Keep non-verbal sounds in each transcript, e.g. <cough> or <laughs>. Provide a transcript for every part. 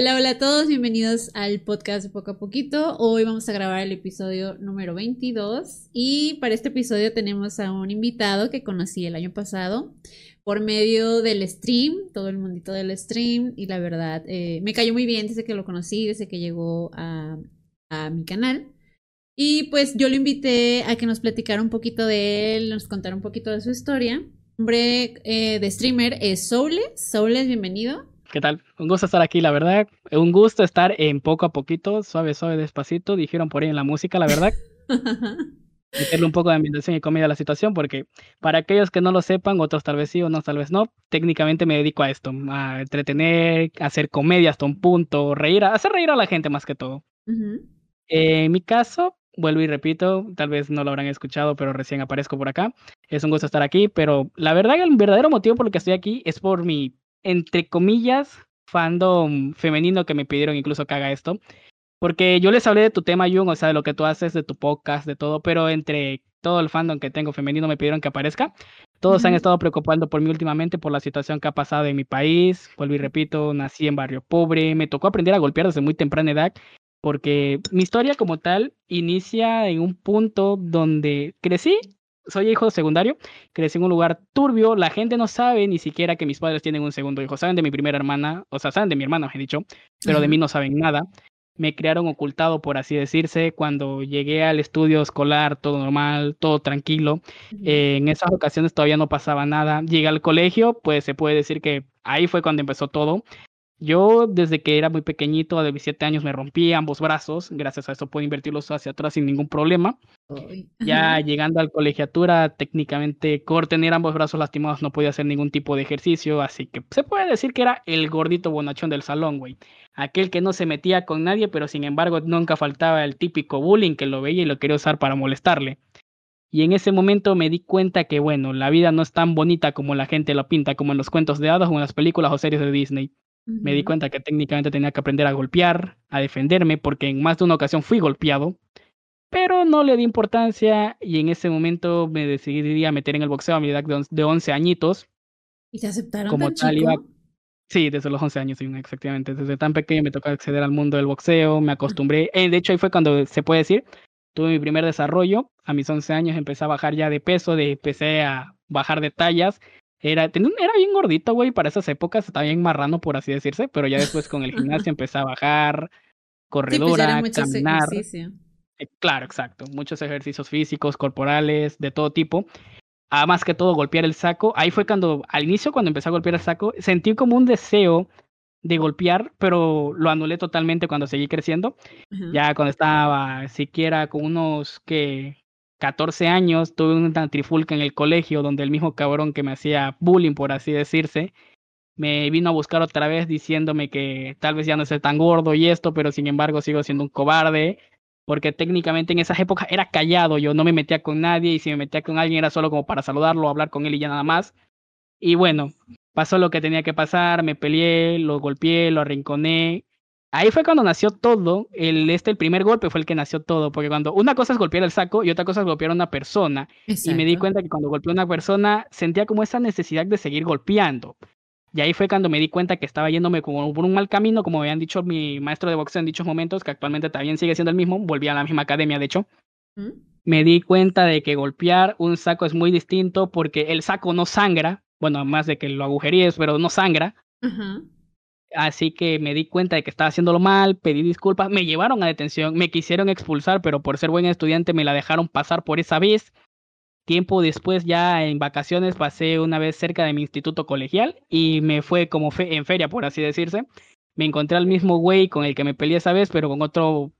Hola, hola a todos, bienvenidos al podcast de Poco a Poquito. Hoy vamos a grabar el episodio número 22 y para este episodio tenemos a un invitado que conocí el año pasado por medio del stream, todo el mundito del stream y la verdad eh, me cayó muy bien desde que lo conocí, desde que llegó a, mi canal. Y pues yo lo invité a que nos platicara un poquito de él, nos contara un poquito de su historia. El nombre eh, de streamer es Soules. Soules, bienvenido. ¿Qué tal? Un gusto estar aquí, la verdad. Un gusto estar en poco a poquito, suave, suave, despacito. Dijeron por ahí en la música, la verdad. <laughs> Meterle un poco de ambientación y comida a la situación, porque para aquellos que no lo sepan, otros tal vez sí, o no, tal vez no, técnicamente me dedico a esto, a entretener, a hacer comedia hasta un punto, reír, a hacer reír a la gente más que todo. en mi caso, vuelvo y repito, tal vez no lo habrán escuchado, pero recién aparezco por acá. Es un gusto estar aquí, pero la verdad el verdadero motivo por el que estoy aquí es por mi entre comillas, fandom femenino que me pidieron incluso que haga esto. Porque yo les hablé de tu tema, Jung, o sea, de lo que tú haces, de tu podcast, de todo, pero entre todo el fandom que tengo femenino me pidieron que aparezca. Todos han estado preocupando por mí últimamente por la situación que ha pasado en mi país. Vuelvo y repito, nací en barrio pobre, me tocó aprender a golpear desde muy temprana edad, porque mi historia como tal inicia en un punto donde crecí soy hijo secundario, crecí en un lugar turbio, la gente no sabe ni siquiera que mis padres tienen un segundo hijo, saben de mi primera hermana, o sea, saben de mi hermana, he dicho, pero de mí no saben nada. Me criaron ocultado, por así decirse, cuando llegué al estudio escolar, todo normal, todo tranquilo. en esas ocasiones todavía no pasaba nada. Llegué al colegio, pues se puede decir que ahí fue cuando empezó todo. Yo desde que era muy pequeñito, a 17 años, me rompí ambos brazos. Gracias a eso puedo invertirlos hacia atrás sin ningún problema. Ya <laughs> llegando al colegiatura, técnicamente por tener ambos brazos lastimados no podía hacer ningún tipo de ejercicio, así que se puede decir que era el gordito bonachón del salón, güey. Aquel que no se metía con nadie, pero sin embargo nunca faltaba el típico bullying que lo veía y lo quería usar para molestarle. Y en ese momento me di cuenta que, bueno, la vida no es tan bonita como la gente lo pinta, como en los cuentos de hadas o en las películas o series de Disney. Me di cuenta que técnicamente tenía que aprender a golpear, a defenderme, porque en más de una ocasión fui golpeado, pero no le di importancia y en ese momento me decidí a meter en el boxeo a mi edad de 11 añitos. ¿Y te aceptaron como tal chico? Iba... Sí, desde los 11 años, efectivamente. Desde tan pequeño me tocó acceder al mundo del boxeo, me acostumbré. Eh, de hecho, ahí fue cuando se puede decir, tuve mi primer desarrollo. A mis 11 años empecé a bajar ya de peso, de, empecé a bajar de tallas era, era bien gordito, güey, para esas épocas, estaba bien marrano, por así decirse, pero ya después con el gimnasio <laughs> empecé a bajar, pues, corredora, caminar. Eh, claro, exacto. Muchos ejercicios físicos, corporales, de todo tipo. Ah, más que todo, golpear el saco. Ahí fue cuando, al inicio, cuando empecé a golpear el saco, sentí como un deseo de golpear, pero lo anulé totalmente cuando seguí creciendo. Ya cuando estaba siquiera con unos que 14 años tuve una trifulca en el colegio donde el mismo cabrón que me hacía bullying, por así decirse, me vino a buscar otra vez diciéndome que tal vez ya no soy tan gordo y esto, pero sin embargo sigo siendo un cobarde, porque técnicamente en esas épocas era callado, yo no me metía con nadie y si me metía con alguien era solo como para saludarlo, hablar con él y ya nada más. Y bueno, pasó lo que tenía que pasar, me peleé, lo golpeé, lo arrinconé Ahí fue cuando nació todo. El, este, el primer golpe fue el que nació todo. Porque cuando una cosa es golpear el saco y otra cosa es golpear a una persona. Y me di cuenta que cuando golpeé a una persona sentía como esa necesidad de seguir golpeando. Y ahí fue cuando me di cuenta que estaba yéndome como por un mal camino, como habían dicho mi maestro de boxeo en dichos momentos, que actualmente también sigue siendo el mismo. Volví a la misma academia, de hecho. ¿Mm? Me di cuenta de que golpear un saco es muy distinto porque el saco no sangra. Bueno, más de que lo agujeríes, pero no sangra. Así que me di cuenta de que estaba haciéndolo mal, pedí disculpas, me llevaron a detención, me quisieron expulsar, pero por ser buen estudiante me la dejaron pasar por esa vez. Tiempo después, ya en vacaciones, pasé una vez cerca de mi instituto colegial y me fue como fe en feria, por así decirse. Me encontré al mismo güey con el que me peleé esa vez, pero con otro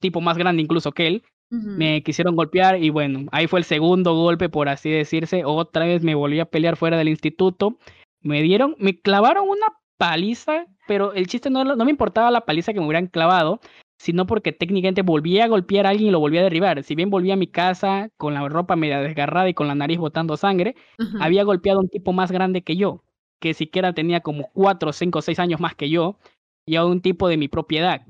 tipo más grande incluso que él. Me quisieron golpear y bueno, ahí fue el segundo golpe, por así decirse. Otra vez me volví a pelear fuera del instituto. Me dieron, me clavaron una paliza, pero el chiste no, no me importaba la paliza que me hubieran clavado, sino porque técnicamente volvía a golpear a alguien y lo volvía a derribar. Si bien volvía a mi casa con la ropa media desgarrada y con la nariz botando sangre, había golpeado a un tipo más grande que yo, que siquiera tenía como 4, 5, 6 años más que yo, y a un tipo de mi propiedad.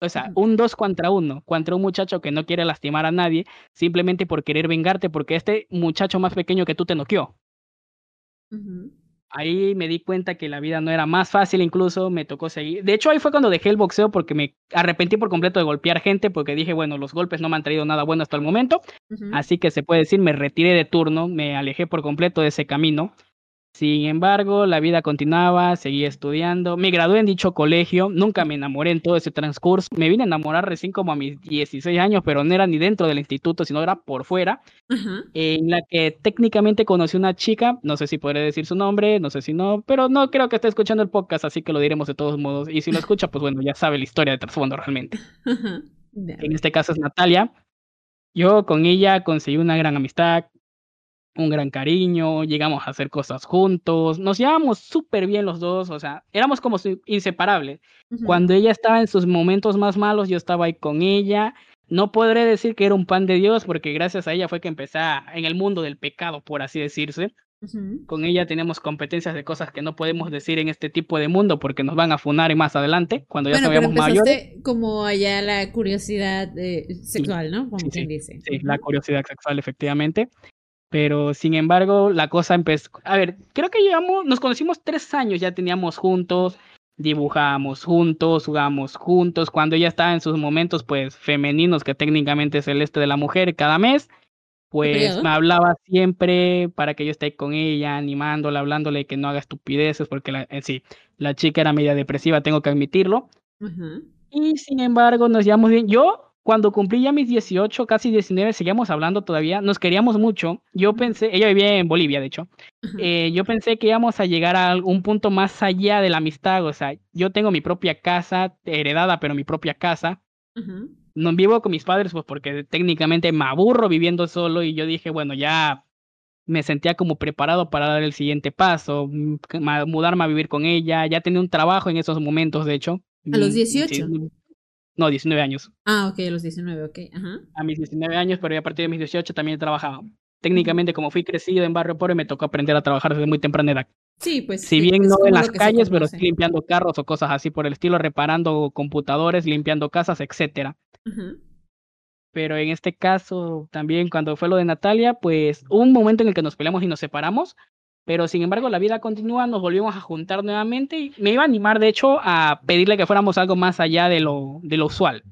O sea, un dos contra uno, contra un muchacho que no quiere lastimar a nadie, simplemente por querer vengarte, porque este muchacho más pequeño que tú te noqueó. Ahí me di cuenta que la vida no era más fácil, incluso me tocó seguir. De hecho, ahí fue cuando dejé el boxeo porque me arrepentí por completo de golpear gente, porque dije, bueno, los golpes no me han traído nada bueno hasta el momento. Así que se puede decir, me retiré de turno, me alejé por completo de ese camino. Sin embargo, la vida continuaba, seguí estudiando, me gradué en dicho colegio, nunca me enamoré en todo ese transcurso, me vine a enamorar recién como a mis 16 años, pero no era ni dentro del instituto, sino era por fuera, en la que técnicamente conocí una chica, no sé si podré decir su nombre, no sé si no, pero no creo que esté escuchando el podcast, así que lo diremos de todos modos, y si lo escucha, pues bueno, ya sabe la historia de trasfondo realmente. En este caso es Natalia. Yo con ella conseguí una gran amistad, un gran cariño, llegamos a hacer cosas juntos, nos llevábamos súper bien los dos, o sea, éramos como inseparables. Cuando ella estaba en sus momentos más malos, yo estaba ahí con ella. No podré decir que era un pan de Dios, porque gracias a ella fue que empecé en el mundo del pecado, por así decirse. Con ella tenemos competencias de cosas que no podemos decir en este tipo de mundo porque nos van a funar más adelante, cuando ya bueno, mayores. como allá la curiosidad eh, sexual, ¿no? Como quien dice. Sí, la curiosidad sexual, efectivamente. Pero sin embargo, la cosa empezó. A ver, creo que llevamos, nos conocimos tres años, ya teníamos juntos, dibujábamos juntos, jugábamos juntos. Cuando ella estaba en sus momentos, pues femeninos, que técnicamente es el este de la mujer, cada mes, pues me hablaba siempre para que yo esté con ella, animándola, hablándole que no haga estupideces, porque la, en sí, la chica era media depresiva, tengo que admitirlo. Y sin embargo, nos llevamos bien. Yo cuando cumplí ya mis 18, casi 19, seguíamos hablando todavía, nos queríamos mucho. Yo pensé, ella vivía en Bolivia, de hecho. Eh, yo pensé que íbamos a llegar a un punto más allá de la amistad. O sea, yo tengo mi propia casa, heredada, pero mi propia casa. No vivo con mis padres, pues porque técnicamente me aburro viviendo solo. Y yo dije, bueno, ya me sentía como preparado para dar el siguiente paso, mm, mudarme a vivir con ella. Ya tenía un trabajo en esos momentos, de hecho. A los 18. No, 19 años. Ah, ok, a los 19, ok. Ajá. A mis 19 años, pero a partir de mis 18 también trabajaba. Técnicamente, como fui crecido en barrio pobre, me tocó aprender a trabajar desde muy temprana edad. Sí, pues. Si bien no en las calles, pero sí limpiando carros o cosas así por el estilo, reparando computadores, limpiando casas, etcétera. Pero en este caso, también cuando fue lo de Natalia, pues hubo un momento en el que nos peleamos y nos separamos, pero sin embargo, la vida continúa, nos volvimos a juntar nuevamente y me iba a animar, de hecho, a pedirle que fuéramos algo más allá de lo, de lo usual.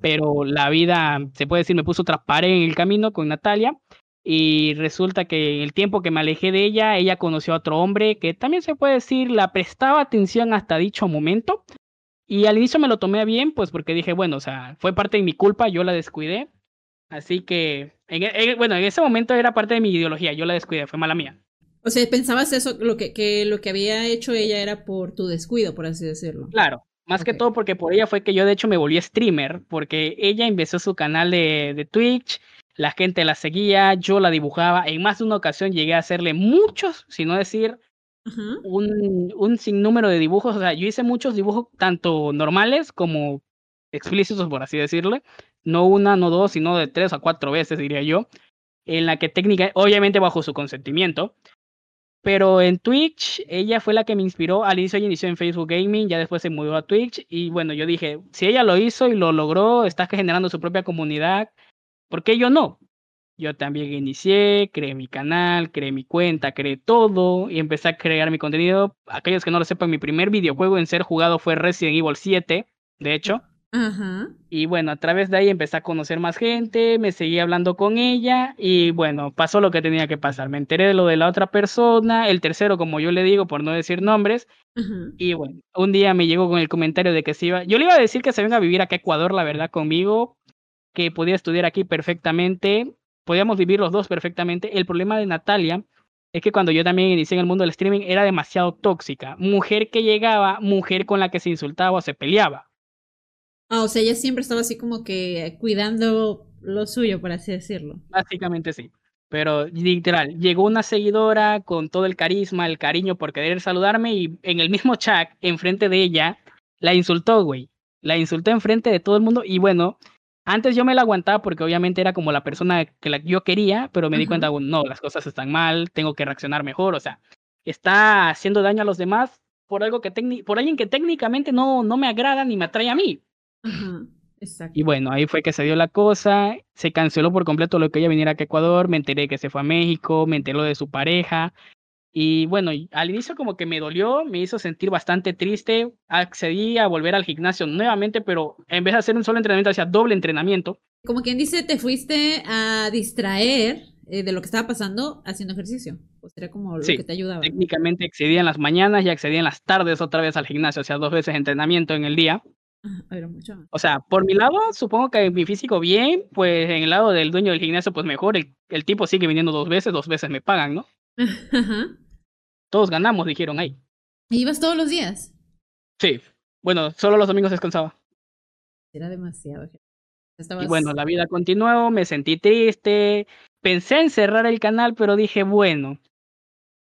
Pero la vida, se puede decir, me puso otra pared en el camino con Natalia y resulta que en el tiempo que me alejé de ella, ella conoció a otro hombre que también se puede decir, la prestaba atención hasta dicho momento. Y al inicio me lo tomé bien, pues porque dije, bueno, o sea, fue parte de mi culpa, yo la descuidé. Así que, bueno, en ese momento era parte de mi ideología, yo la descuidé, fue mala mía. O sea, pensabas eso, lo que, que, lo que había hecho ella era por tu descuido, por así decirlo. Claro, más que todo porque por ella fue que yo de hecho me volví streamer, porque ella empezó su canal de, de Twitch, la gente la seguía, yo la dibujaba, en más de una ocasión llegué a hacerle muchos, si no decir un, un sinnúmero de dibujos, o sea, yo hice muchos dibujos tanto normales como explícitos, por así decirlo, no una, no dos, sino de tres a cuatro veces, diría yo, en la que técnica, obviamente bajo su consentimiento, pero en Twitch, ella fue la que me inspiró. Al inicio ella inició en Facebook Gaming, ya después se mudó a Twitch. Y bueno, yo dije, si ella lo hizo y lo logró, está generando su propia comunidad, ¿por qué yo no? Yo también inicié, creé mi canal, creé mi cuenta, creé todo y empecé a crear mi contenido. Aquellos que no lo sepan, mi primer videojuego en ser jugado fue Resident Evil 7, de hecho. Y bueno, a través de ahí empecé a conocer más gente, me seguí hablando con ella y bueno, pasó lo que tenía que pasar. Me enteré de lo de la otra persona, el tercero, como yo le digo, por no decir nombres. Y bueno, un día me llegó con el comentario de que se iba, yo le iba a decir que se venga a vivir acá a Ecuador, la verdad, conmigo, que podía estudiar aquí perfectamente, podíamos vivir los dos perfectamente. El problema de Natalia es que cuando yo también inicié en el mundo del streaming era demasiado tóxica. Mujer que llegaba, mujer con la que se insultaba o se peleaba. Ah, o sea, ella siempre estaba así como que cuidando lo suyo, por así decirlo. Básicamente sí. Pero literal, llegó una seguidora con todo el carisma, el cariño por querer saludarme y en el mismo chat, enfrente de ella, la insultó, güey. La insultó enfrente de todo el mundo y bueno, antes yo me la aguantaba porque obviamente era como la persona que la, yo quería, pero me di cuenta, bueno, no, las cosas están mal, tengo que reaccionar mejor, o sea, está haciendo daño a los demás por algo que por alguien que técnicamente no, no me agrada ni me atrae a mí. Y bueno, ahí fue que se dio la cosa, se canceló por completo lo que ella viniera a Ecuador, me enteré que se fue a México, me enteré de su pareja. Y bueno, al inicio como que me dolió, me hizo sentir bastante triste. Accedí a volver al gimnasio nuevamente, pero en vez de hacer un solo entrenamiento, hacía doble entrenamiento. Como quien dice, te fuiste a distraer eh, de lo que estaba pasando haciendo ejercicio. Pues era como lo que te ayudaba. Técnicamente accedía en las mañanas y accedía en las tardes otra vez al gimnasio, o sea, dos veces entrenamiento en el día. Era mucho. O sea, por mi lado, supongo que mi físico bien, pues en el lado del dueño del gimnasio, pues mejor. El, el tipo sigue viniendo dos veces, dos veces me pagan, ¿no? <laughs> Todos ganamos, dijeron ahí. ¿Y ibas todos los días? Sí. Bueno, solo los domingos descansaba. Era demasiado. Y bueno, la vida continuó, me sentí triste, pensé en cerrar el canal, pero dije, bueno,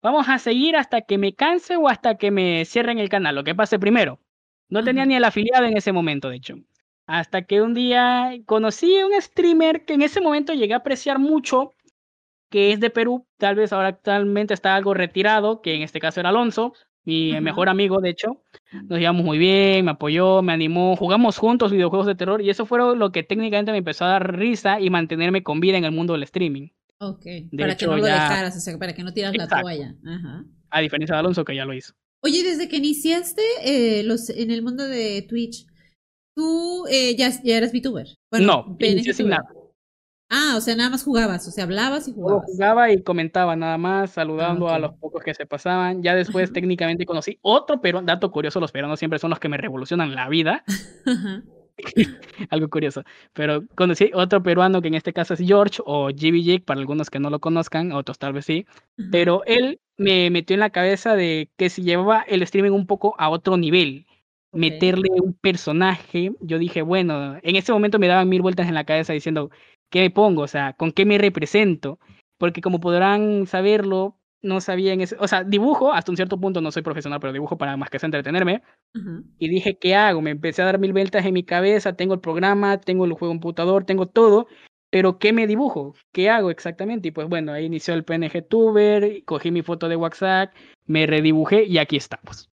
vamos a seguir hasta que me canse o hasta que me cierren el canal, lo que pase primero. No tenía ni el afiliado en ese momento, de hecho. Hasta que un día conocí a un streamer que en ese momento llegué a apreciar mucho, que es de Perú, tal vez ahora actualmente está algo retirado, que en este caso era Alonso, mi mejor amigo, de hecho. Nos llevamos muy bien, me apoyó, me animó, jugamos juntos videojuegos de terror y eso fue lo que técnicamente me empezó a dar risa y mantenerme con vida en el mundo del streaming. Ok, para que no lo dejaras, o sea, para que no tiras la toalla. Ajá. A diferencia de Alonso, que ya lo hizo. Oye, desde que iniciaste eh, los, en el mundo de Twitch, ¿tú eh, ya, ya eras VTuber? no, inicié sin nada. Ah, o sea, nada más jugabas, o sea, hablabas y jugabas. jugaba y comentaba nada más, saludando a los pocos que se pasaban. Ya después técnicamente conocí otro pero dato curioso, los peruanos siempre son los que me revolucionan la vida. <laughs> <laughs> Algo curioso. Pero conocí otro peruano que en este caso es George o GB para algunos que no lo conozcan, otros tal vez sí. Pero él me metió en la cabeza de que si llevaba el streaming un poco a otro nivel, meterle un personaje, yo dije, bueno, en ese momento me daban mil vueltas en la cabeza diciendo, ¿qué me pongo? O sea, ¿con qué me represento? Porque como podrán saberlo, no sabía en ese, o sea, dibujo, hasta un cierto punto no soy profesional, pero dibujo para más que entretenerme. Y dije, ¿qué hago? Me empecé a dar mil vueltas en mi cabeza, tengo el programa, tengo el juego computador, tengo todo, pero ¿qué me dibujo? ¿Qué hago exactamente? Y pues bueno, ahí inició el PNG Tuber, cogí mi foto de WhatsApp, me redibujé y aquí estamos.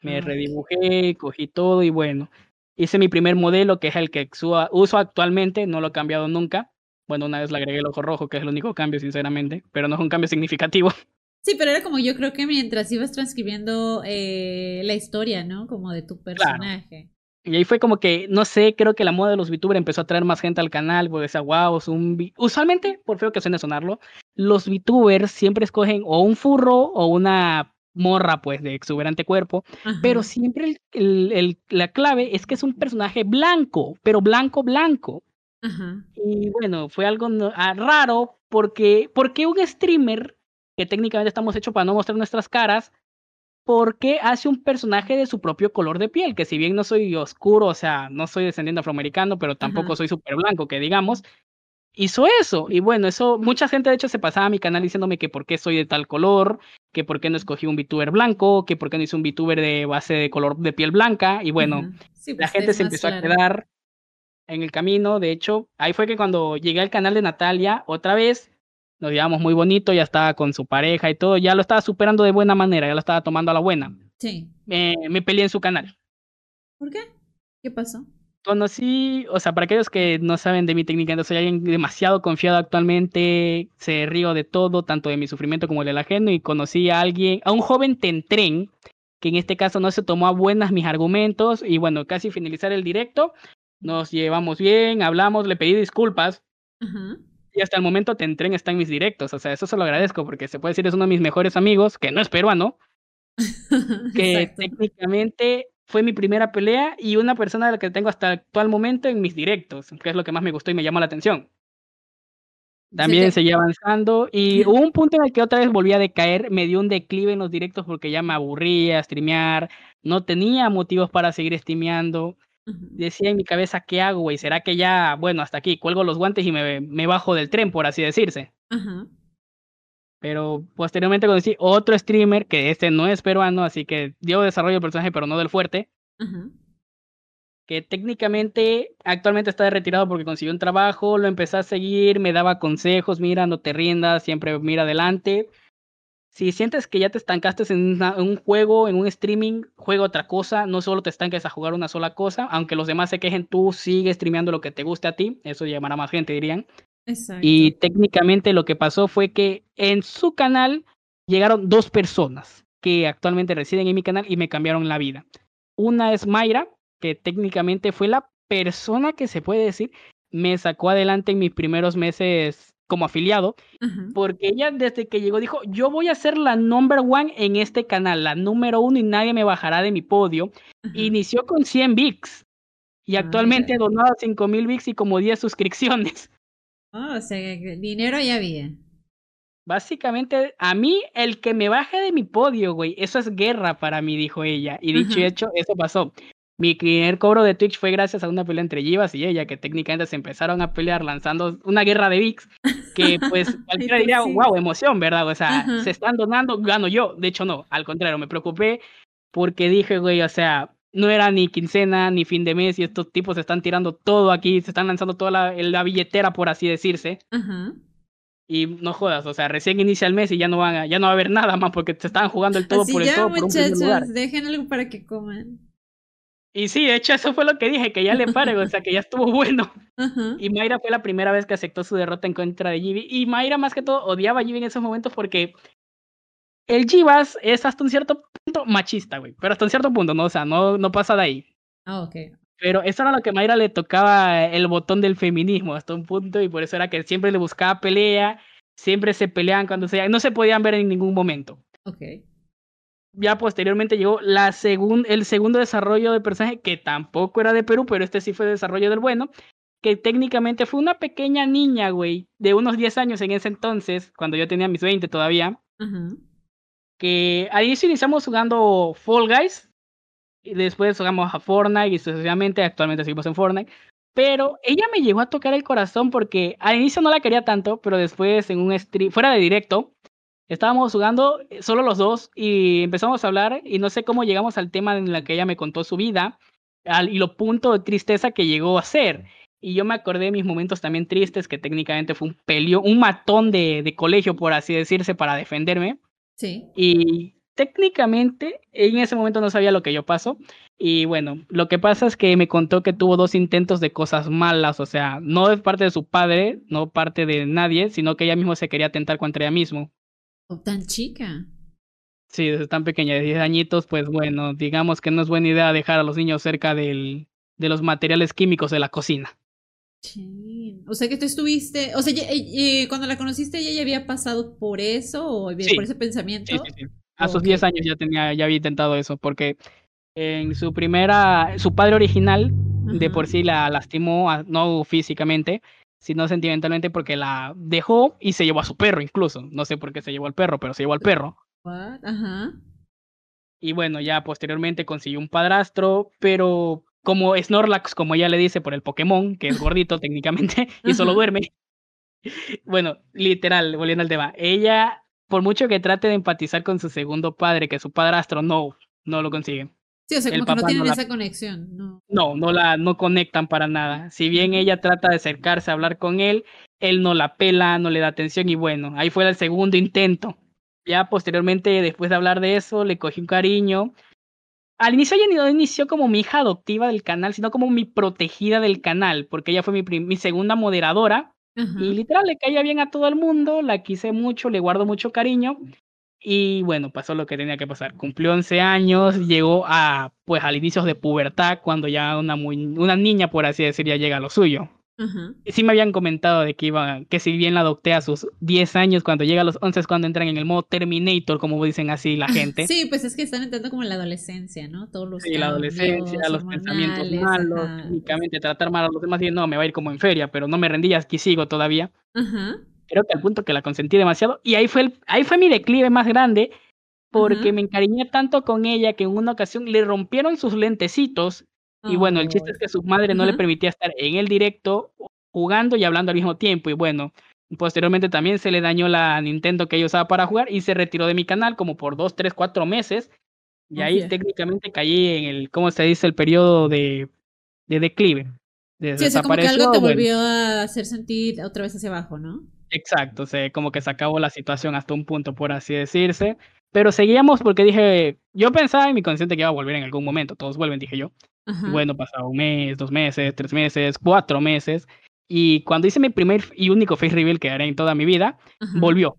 Me ah, redibujé, cogí todo y bueno, Hice mi primer modelo, que es el que uso actualmente, no lo he cambiado nunca. Bueno, una vez le agregué el ojo rojo, que es el único cambio, sinceramente, pero no es un cambio significativo. <laughs> Sí, pero era como yo creo que mientras ibas transcribiendo eh, la historia, ¿no? Como de tu personaje. Y ahí fue como que, no sé, creo que la moda de los VTubers empezó a traer más gente al canal, porque decía, wow, es un... Usualmente, por feo que suene sonarlo, los VTubers siempre escogen o un furro o una morra, pues, de exuberante cuerpo, pero siempre el, la clave es que es un personaje blanco, pero blanco, blanco. Y bueno, fue algo ah, raro porque, porque un streamer, que técnicamente estamos hechos para no mostrar nuestras caras, porque hace un personaje de su propio color de piel, que si bien no soy oscuro, o sea, no soy descendiente afroamericano, pero tampoco soy súper blanco, que digamos, hizo eso. Y bueno, eso, mucha gente de hecho se pasaba a mi canal diciéndome que por qué soy de tal color, que por qué no escogí un VTuber blanco, que por qué no hice un VTuber de base de color de piel blanca. Y bueno, la pues, gente se empezó a quedar en el camino. De hecho, ahí fue que cuando llegué al canal de Natalia, otra vez, nos llevamos muy bonito, ya estaba con su pareja y todo, ya lo estaba superando de buena manera, ya lo estaba tomando a la buena. Sí. Me, me peleé en su canal. ¿Por qué? ¿Qué pasó? conocí, o sea, para aquellos que no saben de mi técnica, soy alguien demasiado confiado actualmente, se río de todo, tanto de mi sufrimiento como del ajeno, y conocí a alguien, a un joven tentren, que en este caso no se tomó a buenas mis argumentos, y bueno, casi finalizar el directo, nos llevamos bien, hablamos, le pedí disculpas, y hasta el momento Tentren está en mis directos, o sea, eso se lo agradezco, porque se puede decir es uno de mis mejores amigos, que no es peruano, <laughs> que técnicamente fue mi primera pelea y una persona de la que tengo hasta actual momento en mis directos, que es lo que más me gustó y me llamó la atención. También seguí avanzando y hubo un punto en el que otra vez volví a decaer, me dio un declive en los directos porque ya me aburría streamear, no tenía motivos para seguir streameando. Decía en mi cabeza, ¿qué hago, güey? ¿Será que ya, bueno, hasta aquí, cuelgo los guantes y me, me bajo del tren, por así decirse? Pero posteriormente conocí otro streamer, que este no es peruano, así que dio desarrollo del personaje, pero no del fuerte. Que técnicamente actualmente está retirado porque consiguió un trabajo, lo empecé a seguir, me daba consejos, mira, no te rindas, siempre mira adelante. Si sientes que ya te estancaste en, un juego, en un streaming, juega otra cosa, no solo te estanques a jugar una sola cosa, aunque los demás se quejen, tú sigue streameando lo que te guste a ti, eso llamará más gente, dirían. Y técnicamente lo que pasó fue que en su canal llegaron dos personas que actualmente residen en mi canal y me cambiaron la vida. Una es Mayra, que técnicamente fue la persona que se puede decir me sacó adelante en mis primeros meses como afiliado, porque ella desde que llegó dijo, yo voy a ser la number one en este canal, la número uno y nadie me bajará de mi podio. Inició con 100 VIX y ah, actualmente ha donado 5000 VIX y como 10 suscripciones. <laughs> Oh, o sea, dinero ya había. Básicamente, a mí, el que me baje de mi podio, güey, eso es guerra para mí, dijo ella. Y dicho y hecho, eso pasó. Mi primer cobro de Twitch fue gracias a una pelea entre Jivas y ella, que técnicamente se empezaron a pelear lanzando una guerra de VIX, <laughs> que pues <laughs> cualquiera diría, wow, emoción, ¿verdad? O sea, se están donando, gano yo. De hecho, no, al contrario, me preocupé porque dije, güey, o sea, no era ni quincena ni fin de mes y estos tipos se están tirando todo aquí, se están lanzando toda la, la billetera, por así decirse. Y no jodas, o sea, recién inicia el mes y ya no, van a, ya no va a haber nada más porque se están jugando el todo por el todo. Muchachos, por un dejen algo para que coman. Y sí, de hecho eso fue lo que dije, que ya le pare, o sea, que ya estuvo bueno. Y Mayra fue la primera vez que aceptó su derrota en contra de Jivi. Y Mayra más que todo odiaba a Jivi en esos momentos porque el Jivas es hasta un cierto punto machista, güey. Pero hasta un cierto punto, ¿no? O sea, no, no pasa de ahí. Ah, ok. Pero eso era lo que a Mayra le tocaba el botón del feminismo hasta un punto y por eso era que siempre le buscaba pelea, siempre se peleaban cuando se... No se podían ver en ningún momento. Ok ya posteriormente llegó la el segundo desarrollo de personaje, que tampoco era de Perú, pero este sí fue desarrollo del bueno, que técnicamente fue una pequeña niña, güey, de unos 10 años en ese entonces, cuando yo tenía mis 20 todavía, que al inicio iniciamos jugando Fall Guys, y después jugamos a Fortnite y sucesivamente, actualmente seguimos en Fortnite, pero ella me llegó a tocar el corazón porque al inicio no la quería tanto, pero después en un stream, fuera de directo, Estábamos jugando eh, solo los dos y empezamos a hablar y no sé cómo llegamos al tema en el que ella me contó su vida al, y lo punto de tristeza que llegó a ser. Y yo me acordé de mis momentos también tristes, que técnicamente fue un pelio, un matón de, de colegio, por así decirse, para defenderme. Sí. Y técnicamente en ese momento no sabía lo que yo pasó. Y bueno, lo que pasa es que me contó que tuvo dos intentos de cosas malas, o sea, no de parte de su padre, no parte de nadie, sino que ella misma se quería atentar contra ella mismo. ¿O tan chica? Sí, desde tan pequeña, de 10 añitos, pues bueno, digamos que no es buena idea dejar a los niños cerca del, de los materiales químicos de la cocina. Sí. O sea que tú estuviste, o sea, eh, cuando la conociste ella ya había pasado por eso o por ese pensamiento. Sí, sí, sí. A sus 10 años ya tenía, ya había intentado eso, porque en su primera, su padre original de por sí la lastimó, no físicamente, sino sentimentalmente porque la dejó y se llevó a su perro incluso. No sé por qué se llevó al perro, pero se llevó al perro. Ajá. Y bueno, ya posteriormente consiguió un padrastro, pero como Snorlax, como ella le dice por el Pokémon, que es <laughs> gordito técnicamente <laughs> y solo duerme. <laughs> Bueno, literal, volviendo al tema, ella, por mucho que trate de empatizar con su segundo padre, que su padrastro no, no lo consigue. Sí, o sea, como que no tienen esa conexión, ¿no? No, no la no conectan para nada. Si bien ella trata de acercarse a hablar con él, él no la pela, no le da atención y bueno, ahí fue el segundo intento. Ya posteriormente, después de hablar de eso, le cogí un cariño. Al inicio ella no inició como mi hija adoptiva del canal, sino como mi protegida del canal, porque ella fue mi, mi segunda moderadora. Y literal le caía bien a todo el mundo, la quise mucho, le guardo mucho cariño. Y bueno, pasó lo que tenía que pasar. Cumplió 11 años, llegó a, pues, al inicio de pubertad, cuando ya una, muy, una niña, por así decir, ya llega a lo suyo. Y sí me habían comentado de que iba, que si bien la adopté a sus 10 años, cuando llega a los 11 es cuando entran en el modo Terminator, como dicen así la gente. Sí, pues es que están entrando como en la adolescencia, ¿no? Todos los Sí, la adolescencia, los pensamientos malos, únicamente tratar mal a los demás y no, me va a ir como en feria, pero no me rendí, aquí sigo todavía. Ajá creo que al punto que la consentí demasiado. Y ahí fue, el, ahí fue mi declive más grande, porque me encariñé tanto con ella que en una ocasión le rompieron sus lentecitos. Y bueno, el chiste es que su madre no le permitía estar en el directo jugando y hablando al mismo tiempo. Y bueno, posteriormente también se le dañó la Nintendo que ella usaba para jugar y se retiró de mi canal como por dos, tres, cuatro meses. Y ahí técnicamente caí en el, ¿cómo se dice? El periodo de, de declive. sí, o como que algo te volvió a hacer sentir otra vez hacia abajo, ¿no? Exacto, o como que se acabó la situación hasta un punto, por así decirse. Pero seguíamos porque dije, yo pensaba en mi consciente que iba a volver en algún momento, todos vuelven, dije yo. Bueno, pasaba un mes, dos meses, tres meses, cuatro meses. Y cuando hice mi primer y único face reveal que haré en toda mi vida, volvió.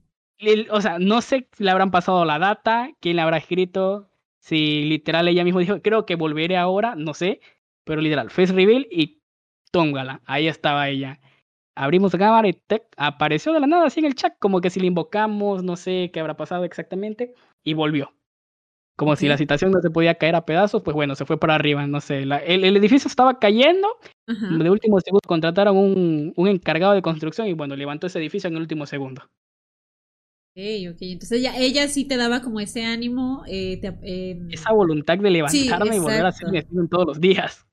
o sea, no sé si le habrán pasado la data, quién le habrá escrito, si literal ella misma dijo, creo que volveré ahora, no sé, pero literal, face reveal y tóngala, ahí estaba ella. Abrimos cámara y apareció de la nada así en el chat, como que si le invocamos, no sé qué habrá pasado exactamente, y volvió. Como si la situación no se podía caer a pedazos, pues bueno, se fue para arriba, no sé. el, edificio estaba cayendo, de último segundo contrataron un, un encargado de construcción y bueno, levantó ese edificio en el último segundo. Ok, ok. Entonces ella, ella sí te daba como ese ánimo. Eh, em, Esa voluntad de levantarme y volver a hacer mi todos los días.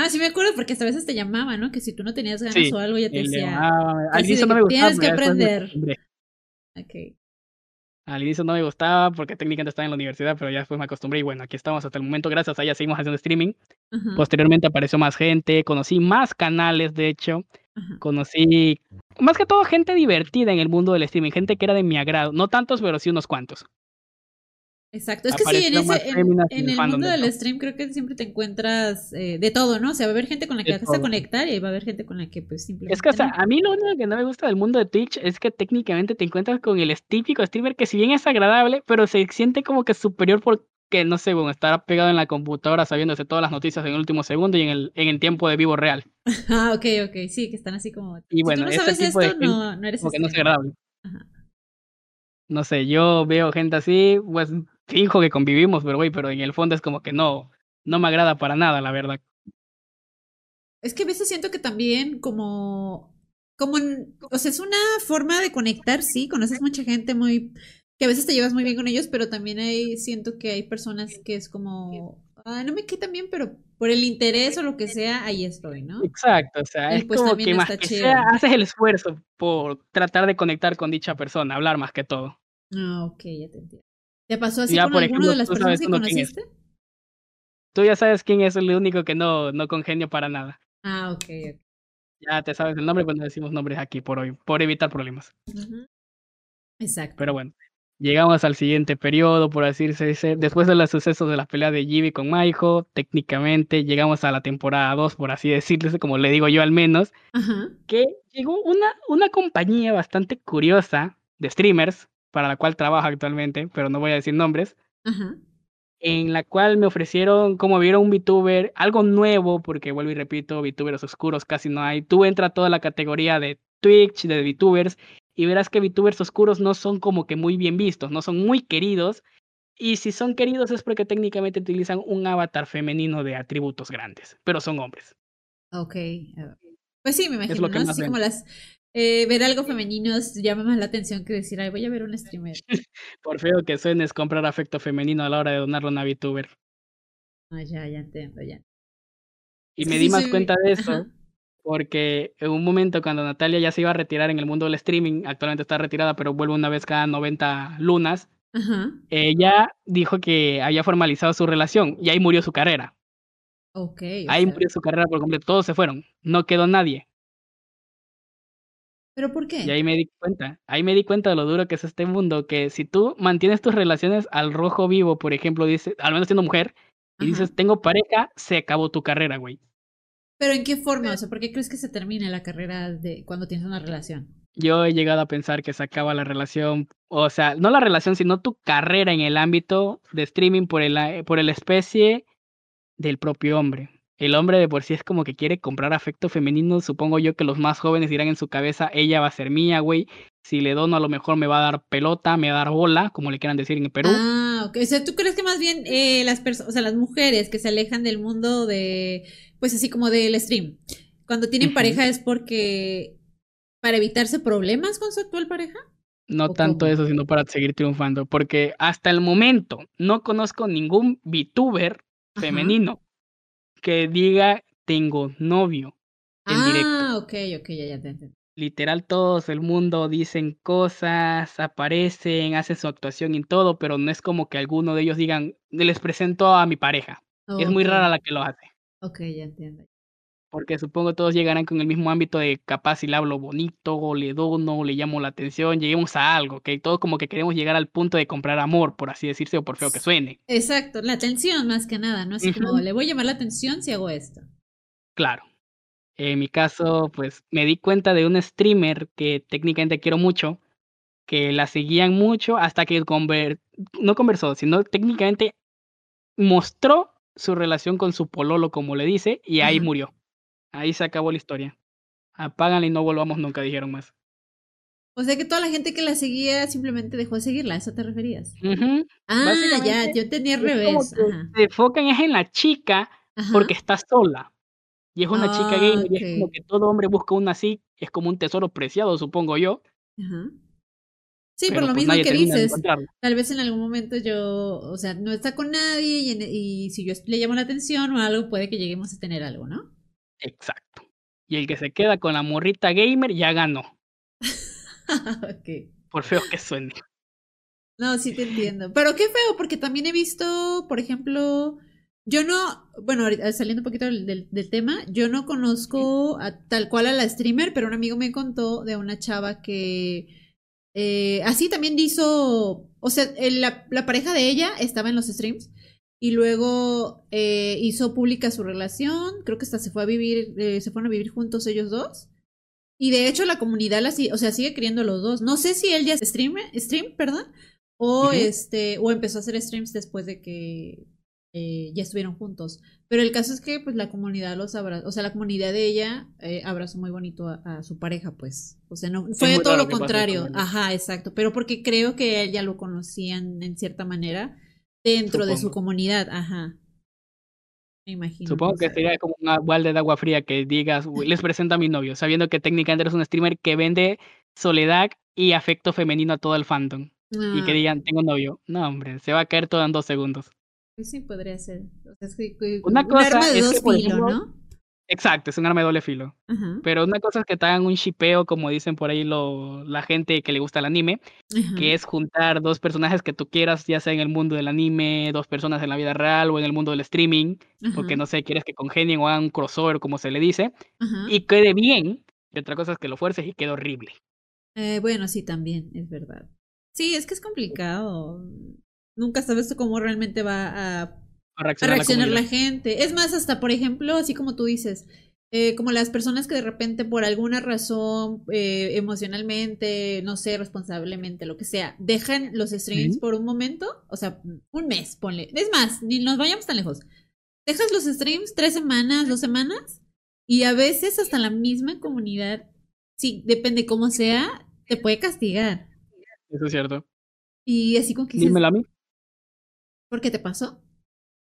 Ah, sí me acuerdo porque hasta a veces te llamaba, ¿no? Que si tú no tenías ganas o algo ya te decía. Al inicio no me gustaba. Tienes que aprender. Ok. Al inicio no me gustaba porque técnicamente estaba en la universidad, pero ya después me acostumbré y bueno, aquí estamos hasta el momento. Gracias a ella seguimos haciendo streaming. Posteriormente apareció más gente, conocí más canales, de hecho. Conocí más que todo gente divertida en el mundo del streaming, gente que era de mi agrado. No tantos, pero sí unos cuantos. Exacto, es que sí, en, ese, en, el mundo del stream creo que siempre te encuentras eh, de todo, ¿no? O sea, va a haber gente con la que vas a conectar y va a haber gente con la que pues simplemente... Es que, o sea, a mí lo único que no me gusta del mundo de Twitch es que técnicamente te encuentras con el típico streamer que si bien es agradable, pero se siente como que superior porque, no sé, bueno, estar pegado en la computadora sabiéndose todas las noticias en el último segundo y en el, en el tiempo de vivo real. <laughs> ah, ok, ok, sí, que están así como... Y bueno, si tú no sabes esto, no, no eres... Como que no es agradable. No sé, yo veo gente así, pues finjo que convivimos, pero güey, pero en el fondo es como que no, no me agrada para nada, la verdad. Es que a veces siento que también como, como, o sea, es una forma de conectar, sí, conoces mucha gente muy, que a veces te llevas muy bien con ellos, pero también hay, siento que hay personas que es como, ah, no me queda bien, pero por el interés o lo que sea, ahí estoy, ¿no? Exacto, o sea, es pues como que más que sea, haces el esfuerzo por tratar de conectar con dicha persona, hablar más que todo. Ah, ok, ya te entiendo. ¿Te pasó así con alguno de las personas que conociste? Tú ya sabes quién es el único que no, no congenio para nada. Ah, ok, ok. Ya te sabes el nombre, pues no decimos nombres aquí por hoy, por evitar problemas. Exacto. Pero bueno, llegamos al siguiente periodo, por así decirse. Después de los sucesos de la pelea de Jimmy con Maijo, técnicamente llegamos a la temporada 2, por así decirse, como le digo yo al menos, que llegó una, una compañía bastante curiosa de streamers para la cual trabajo actualmente, pero no voy a decir nombres, en la cual me ofrecieron, como vieron un VTuber, algo nuevo, porque vuelvo y repito, VTubers oscuros casi no hay. Tú entras a toda la categoría de Twitch, de VTubers, y verás que VTubers oscuros no son como que muy bien vistos, no son muy queridos. Y si son queridos es porque técnicamente utilizan un avatar femenino de atributos grandes, pero son hombres. Ok. Pues sí, me imagino, ¿no? Así como las, eh, ver algo femenino llama más la atención que decir, ay, voy a ver un streamer. <laughs> Por feo que suenes comprar afecto femenino a la hora de donarlo a una VTuber. Ah, ya, ya entiendo, ya. Y me di más cuenta de eso porque en un momento cuando Natalia ya se iba a retirar en el mundo del streaming, actualmente está retirada, pero vuelve una vez cada 90 lunas, ella dijo que había formalizado su relación y ahí murió su carrera. Ok. Ahí murió su carrera por completo, todos se fueron, no quedó nadie. ¿Pero por qué? Y ahí me di cuenta, ahí me di cuenta de lo duro que es este mundo, que si tú mantienes tus relaciones al rojo vivo, por ejemplo, dice, al menos siendo mujer, y dices, tengo pareja, se acabó tu carrera, güey. ¿Pero en qué forma? O sea, ¿por qué crees que se termina la carrera de cuando tienes una relación? Yo he llegado a pensar que se acaba la relación, o sea, no la relación, sino tu carrera en el ámbito de streaming por el, por el especie del propio hombre el hombre de por sí es como que quiere comprar afecto femenino, supongo yo que los más jóvenes dirán en su cabeza, ella va a ser mía, güey, si le dono a lo mejor me va a dar pelota, me va a dar bola, como le quieran decir en Perú. Ah, ok, o sea, ¿tú crees que más bien eh, las personas, o sea, las mujeres que se alejan del mundo de, pues así como del stream, cuando tienen pareja es porque, para evitarse problemas con su actual pareja? No tanto eso, sino para seguir triunfando, porque hasta el momento no conozco ningún VTuber femenino que diga tengo novio en ah, ok, ok, ya, ya te. Literal, todos el mundo dicen cosas, aparecen, hacen su actuación y todo, pero no es como que alguno de ellos digan, les presento a mi pareja. es muy rara la que lo hace. Ok, ya entiendo. Porque supongo todos llegarán con el mismo ámbito de capaz si le hablo bonito, o le dono, o le llamo la atención, lleguemos a algo, que todos como que queremos llegar al punto de comprar amor, por así decirse, o por feo que suene. Exacto, la atención más que nada, ¿no? Así como le voy a llamar la atención si hago esto. Claro. En mi caso, pues me di cuenta de un streamer que técnicamente quiero mucho, que la seguían mucho hasta que conver no conversó, sino técnicamente mostró su relación con su pololo, como le dice, y ahí murió. Ahí se acabó la historia. Apáganla y no volvamos nunca, dijeron más. O sea que toda la gente que la seguía simplemente dejó de seguirla, ¿a eso te referías? Ujú. Ah, ya, yo tenía al revés. se enfocan es en la chica Ajá. porque está sola. Y es una chica Ah, gamer y es como que todo hombre busca una así, es como un tesoro preciado, supongo yo. Ajá. Sí, por Pero lo pues mismo que dices. Tal vez en algún momento yo, o sea, no está con nadie y, en- y si yo le llamo la atención o algo, puede que lleguemos a tener algo, ¿no? Exacto. Y el que se queda con la morrita gamer ya ganó. <laughs> Por feo que suene. No, sí te entiendo. Pero qué feo, porque también he visto, por ejemplo, yo no, bueno, ahorita, saliendo un poquito del, del- del tema, yo no conozco a, tal cual a la streamer, pero un amigo me contó de una chava que eh, así también hizo, o sea, el- la, la pareja de ella estaba en los streams y luego eh, hizo pública su relación, creo que hasta se fue a vivir, eh, se fueron a vivir juntos ellos dos. Y de hecho la comunidad la o sea, sigue queriendo a los dos. No sé si él ya stream, stream, perdón, o este, o empezó a hacer streams después de que eh, ya estuvieron juntos. Pero el caso es que pues la comunidad los abrazó, o sea, la comunidad de ella eh, abrazó muy bonito a, a su pareja, pues. O sea, no, fue todo lo contrario. Ajá, exacto. Pero porque creo que él ya lo conocían en cierta manera dentro de su comunidad, ajá. Me imagino. Supongo que sería como una balde de agua fría que digas, "Uy, les presento a mi novio, sabiendo que técnicamente eres un streamer que vende soledad y afecto femenino a todo el fandom. Y que Ah, digan, tengo novio. No, hombre, se va a caer todo en dos segundos. pues sí, podría ser. O sea, es que, que- Una un cosa arma de es dos que, por filos, ejemplo, ¿no? Exacto, es un arma de doble filo. Pero una cosa es que te hagan un shipeo, como dicen por ahí lo, la gente que le gusta el anime, que es juntar dos personajes que tú quieras, ya sea en el mundo del anime, dos personas en la vida real o en el mundo del streaming, porque no sé, quieres que congenien o hagan un crossover, como se le dice, y quede bien. Y otra cosa es que lo fuerces y quede horrible. Eh, bueno, sí, también, es verdad. Sí, es que es complicado. Nunca sabes cómo realmente va a, A a reaccionar, la gente. Es más, hasta por ejemplo, así como tú dices, eh, como las personas que de repente por alguna razón eh, emocionalmente, no sé, responsablemente, lo que sea, dejan los streams por un momento, o sea, un mes, ponle. Es más, ni nos vayamos tan lejos. Dejas los streams tres semanas, dos semanas, y a veces hasta la misma comunidad, sí, depende cómo sea, te puede castigar. Eso es cierto. Y así como que Dímelo a mí. ¿por qué te pasó?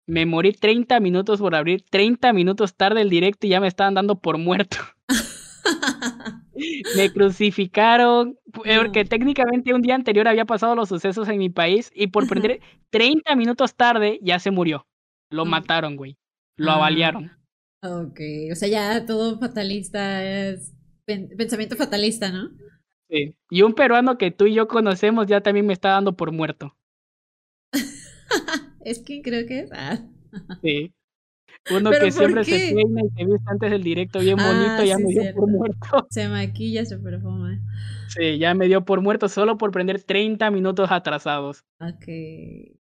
Me morí 30 minutos por abrir 30 minutos tarde el directo y ya me estaban dando por muerto. <laughs> Me crucificaron eh, porque No. técnicamente un día anterior había pasado los sucesos en mi país y por prender 30 minutos tarde ya se murió. Lo Ah. mataron, güey. Lo Ah. avaliaron. Ok, o sea, ya todo fatalista es pen- pensamiento fatalista, ¿no? Sí. Y un peruano que tú y yo conocemos ya también me está dando por muerto. <laughs> es que creo que es. Ah, Sí. Uno ¿Pero que siempre se peina y se viste antes del directo bien bonito, Ah, ya sí, me dio cierto. por muerto. <laughs> se maquilla, se perfuma. Sí, ya me dio por muerto solo por prender 30 minutos atrasados. Ok.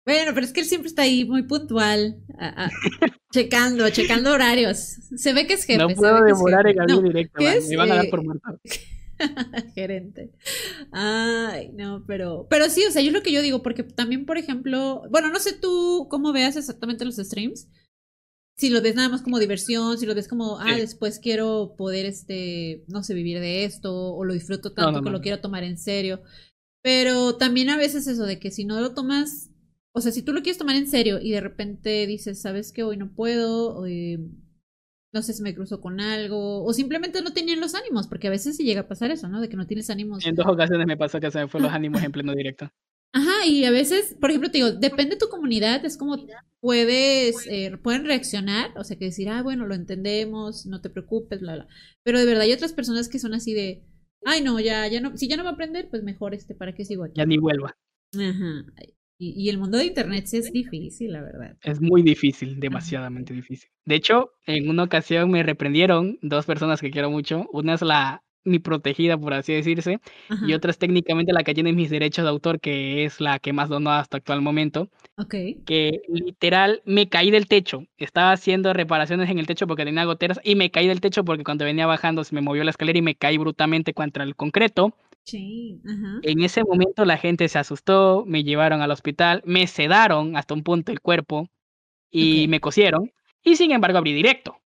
Bueno, pero es que él siempre está ahí muy puntual, a- a- checando, checando horarios. Se ve que es jefe. no puedo en abrir No, directo, me van a dar Eh, por muerto. <laughs> <laughs> gerente. Ay, no, pero, pero sí, o sea, yo es lo que yo digo, porque también, por ejemplo, bueno, no sé tú cómo veas exactamente los streams. Si lo ves nada más como diversión, si lo ves como, ah, Sí. después quiero poder, este, no sé, vivir de esto, o lo disfruto tanto no, que no, lo quiero tomar en serio. Pero también a veces eso de que si no lo tomas, o sea, si tú lo quieres tomar en serio y de repente dices, sabes que hoy no puedo, eh, no sé si me cruzo con algo, o simplemente no tenían los ánimos, porque a veces sí llega a pasar eso, ¿no? De que no tienes ánimos. En dos ocasiones me pasó que se me fue los ánimos en pleno directo. Ajá, y a veces, por ejemplo, te digo, depende de tu comunidad, es como puedes, eh, pueden reaccionar, o sea, que decir, ah, bueno, lo entendemos, no te preocupes, bla, bla. Pero de verdad hay otras personas que son así de, ay, no, ya, ya no, si ya no va a aprender, pues mejor este, ¿para qué sigo aquí? Ya ni vuelva. Ajá. Y, y el mundo de internet sí es difícil, la verdad. Es muy difícil, demasiadamente difícil. De hecho, en una ocasión me reprendieron dos personas que quiero mucho. Una es la mi protegida, por así decirse, Ajá. y otra es técnicamente la que tiene mis derechos de autor, que es la que más donó hasta actual momento. Ok. Que literal me caí del techo. Estaba haciendo reparaciones en el techo porque tenía goteras y me caí del techo porque cuando venía bajando se me movió la escalera y me caí brutalmente contra el concreto. Sí. En ese momento la gente se asustó, me llevaron al hospital, me sedaron hasta un punto el cuerpo y me cosieron. Y sin embargo abrí directo.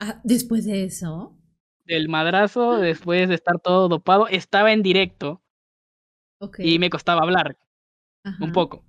Ah, después de eso. Del madrazo, <gasps> después de estar todo dopado, estaba en directo y me costaba hablar ajá. un poco.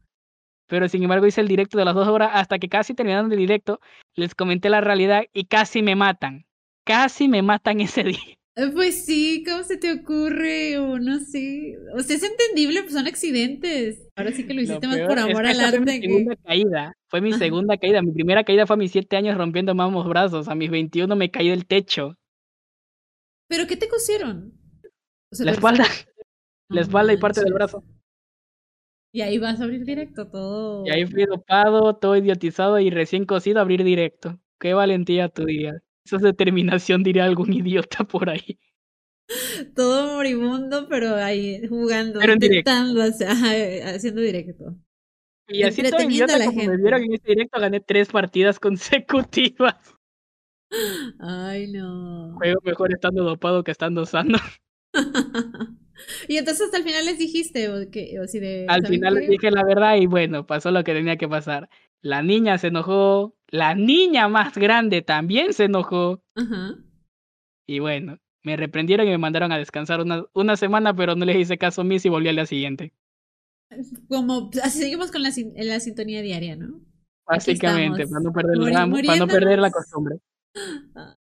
Pero sin embargo hice el directo de las dos horas hasta que casi terminando el directo les comenté la realidad y casi me matan. Casi me matan <laughs> ese día. Eh, Pues sí, ¿cómo se te ocurre? O no sé. O sea, es entendible, pues son accidentes. Ahora sí que lo Lo hiciste más por es amor que al esa fue mi arte que. segunda caída. Fue mi Ajá. segunda caída. Mi primera caída fue a mis siete años rompiendo ambos brazos. A mis 21 me caí del techo. ¿Pero qué te cosieron? O sea, La espalda, <laughs> No la espalda y parte del brazo. Y ahí vas a abrir directo todo. Y ahí fui dopado, todo idiotizado y recién cosido a abrir directo. Qué valentía tú dirías. Esa es determinación, diría algún idiota por ahí. Todo moribundo, pero ahí jugando, Pero intentando, hacer- ajá, haciendo directo. Y así todo idiota la como me vieron en ese directo, gané tres partidas <laughs> consecutivas. Ay, no. Juego mejor estando dopado que estando sano. <laughs> y entonces hasta el final les dijiste, o que, o así de. Al ¿saben final les dije la verdad y bueno, pasó lo que tenía que pasar. La niña se enojó, la niña más grande también se enojó y bueno, me reprendieron y me mandaron a descansar una, una semana, pero no les hice caso a mí y volví al día siguiente. Como, así seguimos con la, en la sintonía diaria, ¿no? Básicamente, para no perder ramo, para no perder la costumbre.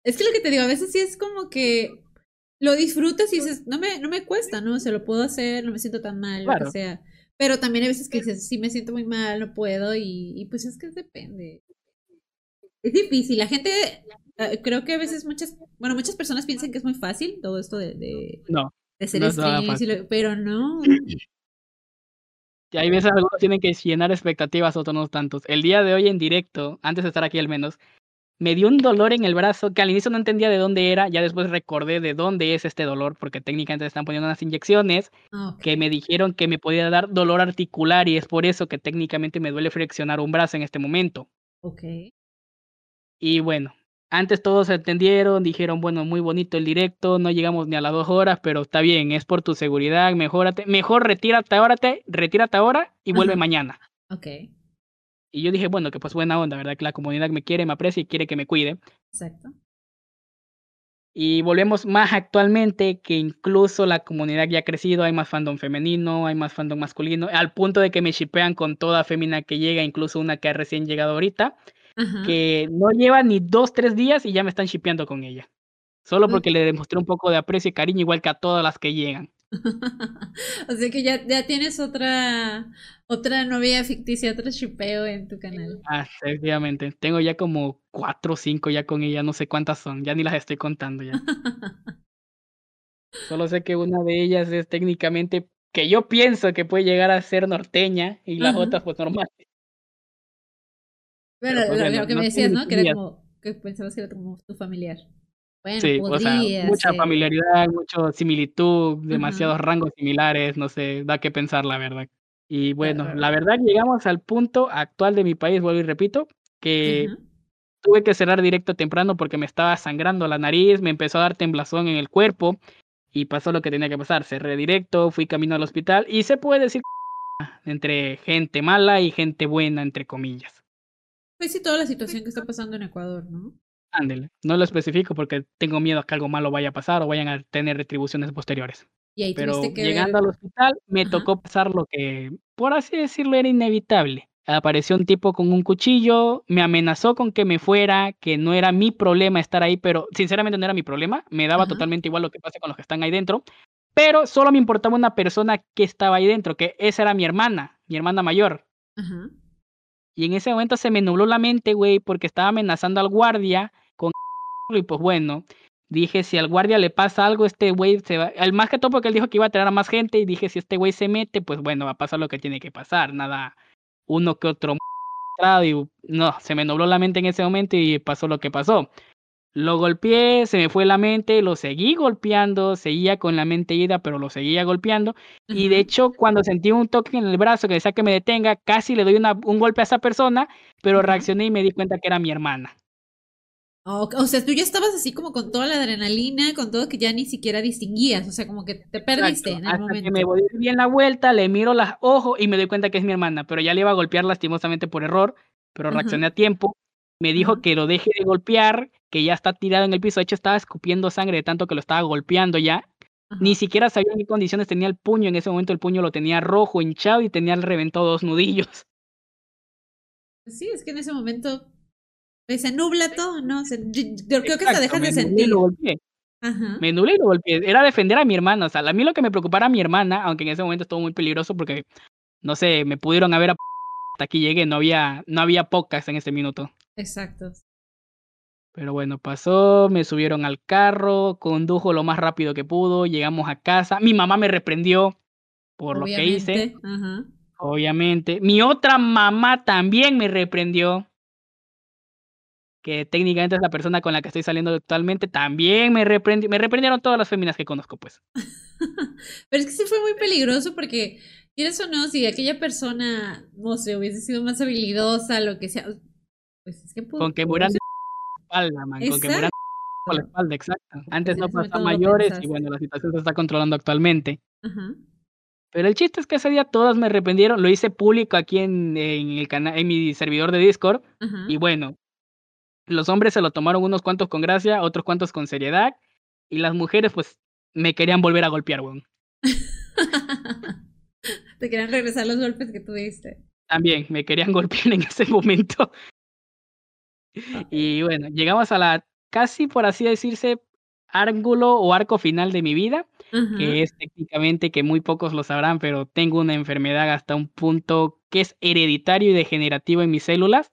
Es que lo que te digo, a veces sí es como que lo disfrutas y dices, no me, no me cuesta, ¿no? Se lo puedo hacer, no me siento tan mal, lo Claro. que sea. Pero también hay veces que dices, sí me siento muy mal, no puedo, y, y pues es que depende. Es difícil, la gente, eh, creo que a veces muchas, bueno, muchas personas piensan que es muy fácil todo esto de, de, No, de ser no lo- pero no. y hay veces algunos tienen que llenar expectativas, otros no tantos. El día de hoy en directo, antes de estar aquí al menos, me dio un dolor en el brazo que al inicio no entendía de dónde era, ya después recordé de dónde es este dolor, porque técnicamente me están poniendo unas inyecciones Ah, que me dijeron que me podía dar dolor articular y es por eso que técnicamente me duele flexionar un brazo en este momento. Ok. Y bueno, antes todos entendieron, dijeron, bueno, muy bonito el directo, no llegamos ni a las dos horas, pero está bien, es por tu seguridad, mejórate, mejor retírate ahora, retírate ahora y vuelve Ajá. mañana. Ok, Y yo dije, bueno, que pues buena onda, ¿verdad? Que la comunidad me quiere, me aprecia y quiere que me cuide. exacto. Y volvemos más actualmente que incluso la comunidad ya ha crecido, hay más fandom femenino, hay más fandom masculino, al punto de que me shipean con toda fémina que llega, incluso una que ha recién llegado ahorita, que no lleva ni dos, tres días y ya me están shipeando con ella. Solo porque le demostré un poco de aprecio y cariño, igual que a todas las que llegan. <laughs> o sea que ya, ya tienes otra otra novia ficticia, otro shipeo en tu canal. Ah, efectivamente. Tengo ya como cuatro o cinco ya con ella, no sé cuántas son, ya ni las estoy contando ya. <laughs> Solo sé que una de ellas es técnicamente que yo pienso que puede llegar a ser norteña y las Ajá. otras pues normal. Bueno, Pero, pues, lo, bueno, lo que no me decías, ¿no? Que era como que pensabas que era como tu familiar. Bueno, Sí, o sea, mucha familiaridad, mucha similitud, demasiados rangos similares, no sé, da que pensar la verdad. Y bueno, la verdad llegamos al punto actual de mi país, vuelvo y repito, que tuve que cerrar directo temprano porque me estaba sangrando la nariz, me empezó a dar temblazón en el cuerpo y pasó lo que tenía que pasar. Cerré directo, fui camino al hospital y se puede decir <laughs> entre gente mala y gente buena, entre comillas. Pues sí, toda la situación que está pasando en Ecuador, ¿no? No lo especifico porque tengo miedo a que algo malo vaya a pasar o vayan a tener retribuciones posteriores. Y ahí Pero tuviste que llegando ver. al hospital me Ajá. tocó pasar lo que, por así decirlo, era inevitable. Apareció un tipo con un cuchillo, me amenazó con que me fuera, que no era mi problema estar ahí, pero sinceramente no era mi problema, me daba Ajá. totalmente igual lo que pase con los que están ahí dentro, pero solo me importaba una persona que estaba ahí dentro, que esa era mi hermana, mi hermana mayor. Ajá. Y en ese momento se me nubló la mente, güey, porque estaba amenazando al guardia con <laughs> y pues bueno, dije si al guardia le pasa algo, este güey se va, el más que todo porque él dijo que iba a traer a más gente y dije si este güey se mete, pues bueno, va a pasar lo que tiene que pasar, nada, uno que otro <laughs> y no, se me nubló la mente en ese momento y pasó lo que pasó. Lo golpeé, se me fue la mente, lo seguí golpeando, seguía con la mente ida, pero lo seguía golpeando. Y de hecho, cuando sentí un toque en el brazo que decía que me detenga, casi le doy una- un golpe a esa persona, pero reaccioné y me di cuenta que era mi hermana. O, o sea, tú ya estabas así como con toda la adrenalina, con todo que ya ni siquiera distinguías, o sea, como que te perdiste en el Hasta momento. que me voy bien la vuelta, le miro los ojos y me doy cuenta que es mi hermana, pero ya le iba a golpear lastimosamente por error, pero reaccioné a tiempo. Me dijo que lo deje de golpear, que ya está tirado en el piso. De hecho, estaba escupiendo sangre de tanto que lo estaba golpeando ya. Ni siquiera sabía en qué condiciones tenía el puño. En ese momento el puño lo tenía rojo, hinchado y tenía reventado dos nudillos. Sí, es que en ese momento pues, se nubla todo, ¿no? Se- yo, yo creo que hasta dejas de me nublé y sentir. lo golpeé. Ajá. Me nublé y lo golpeé. Era defender a mi hermana. O sea, a mí lo que me preocupara a mi hermana, aunque en ese momento estuvo muy peligroso porque, no sé, me pudieron haber a hasta aquí llegué. No había, no había pocas en ese minuto. Exacto. Pero bueno, pasó, me subieron al carro, condujo lo más rápido que pudo, llegamos a casa. Mi mamá me reprendió por lo que hice, Obviamente. Ajá. obviamente. Mi otra mamá también me reprendió, que técnicamente es la persona con la que estoy saliendo actualmente, también me reprendió. Me reprendieron todas las féminas que conozco, pues. <laughs> Pero es que sí fue muy peligroso porque, quieres o no, si aquella persona, no sé, hubiese sido más habilidosa, lo que sea, pues es que pudo. Con que ser- espalda, man, con que mueran por la Exacto. espalda, exacto. Antes no lo mayores y bueno, la situación se está controlando actualmente. Pero el chiste es que ese día todas me arrepentieron, lo hice público aquí en, en el canal, en mi servidor de Discord, y bueno, los hombres se lo tomaron unos cuantos con gracia, otros cuantos con seriedad, y las mujeres pues me querían volver a golpear, weón. <laughs> Te querían regresar los golpes que tuviste. También me querían <laughs> golpear en ese momento. Y bueno, llegamos a la casi, por así decirse, ángulo o arco final de mi vida, que es técnicamente que muy pocos lo sabrán, pero tengo una enfermedad hasta un punto que es hereditario y degenerativo en mis células,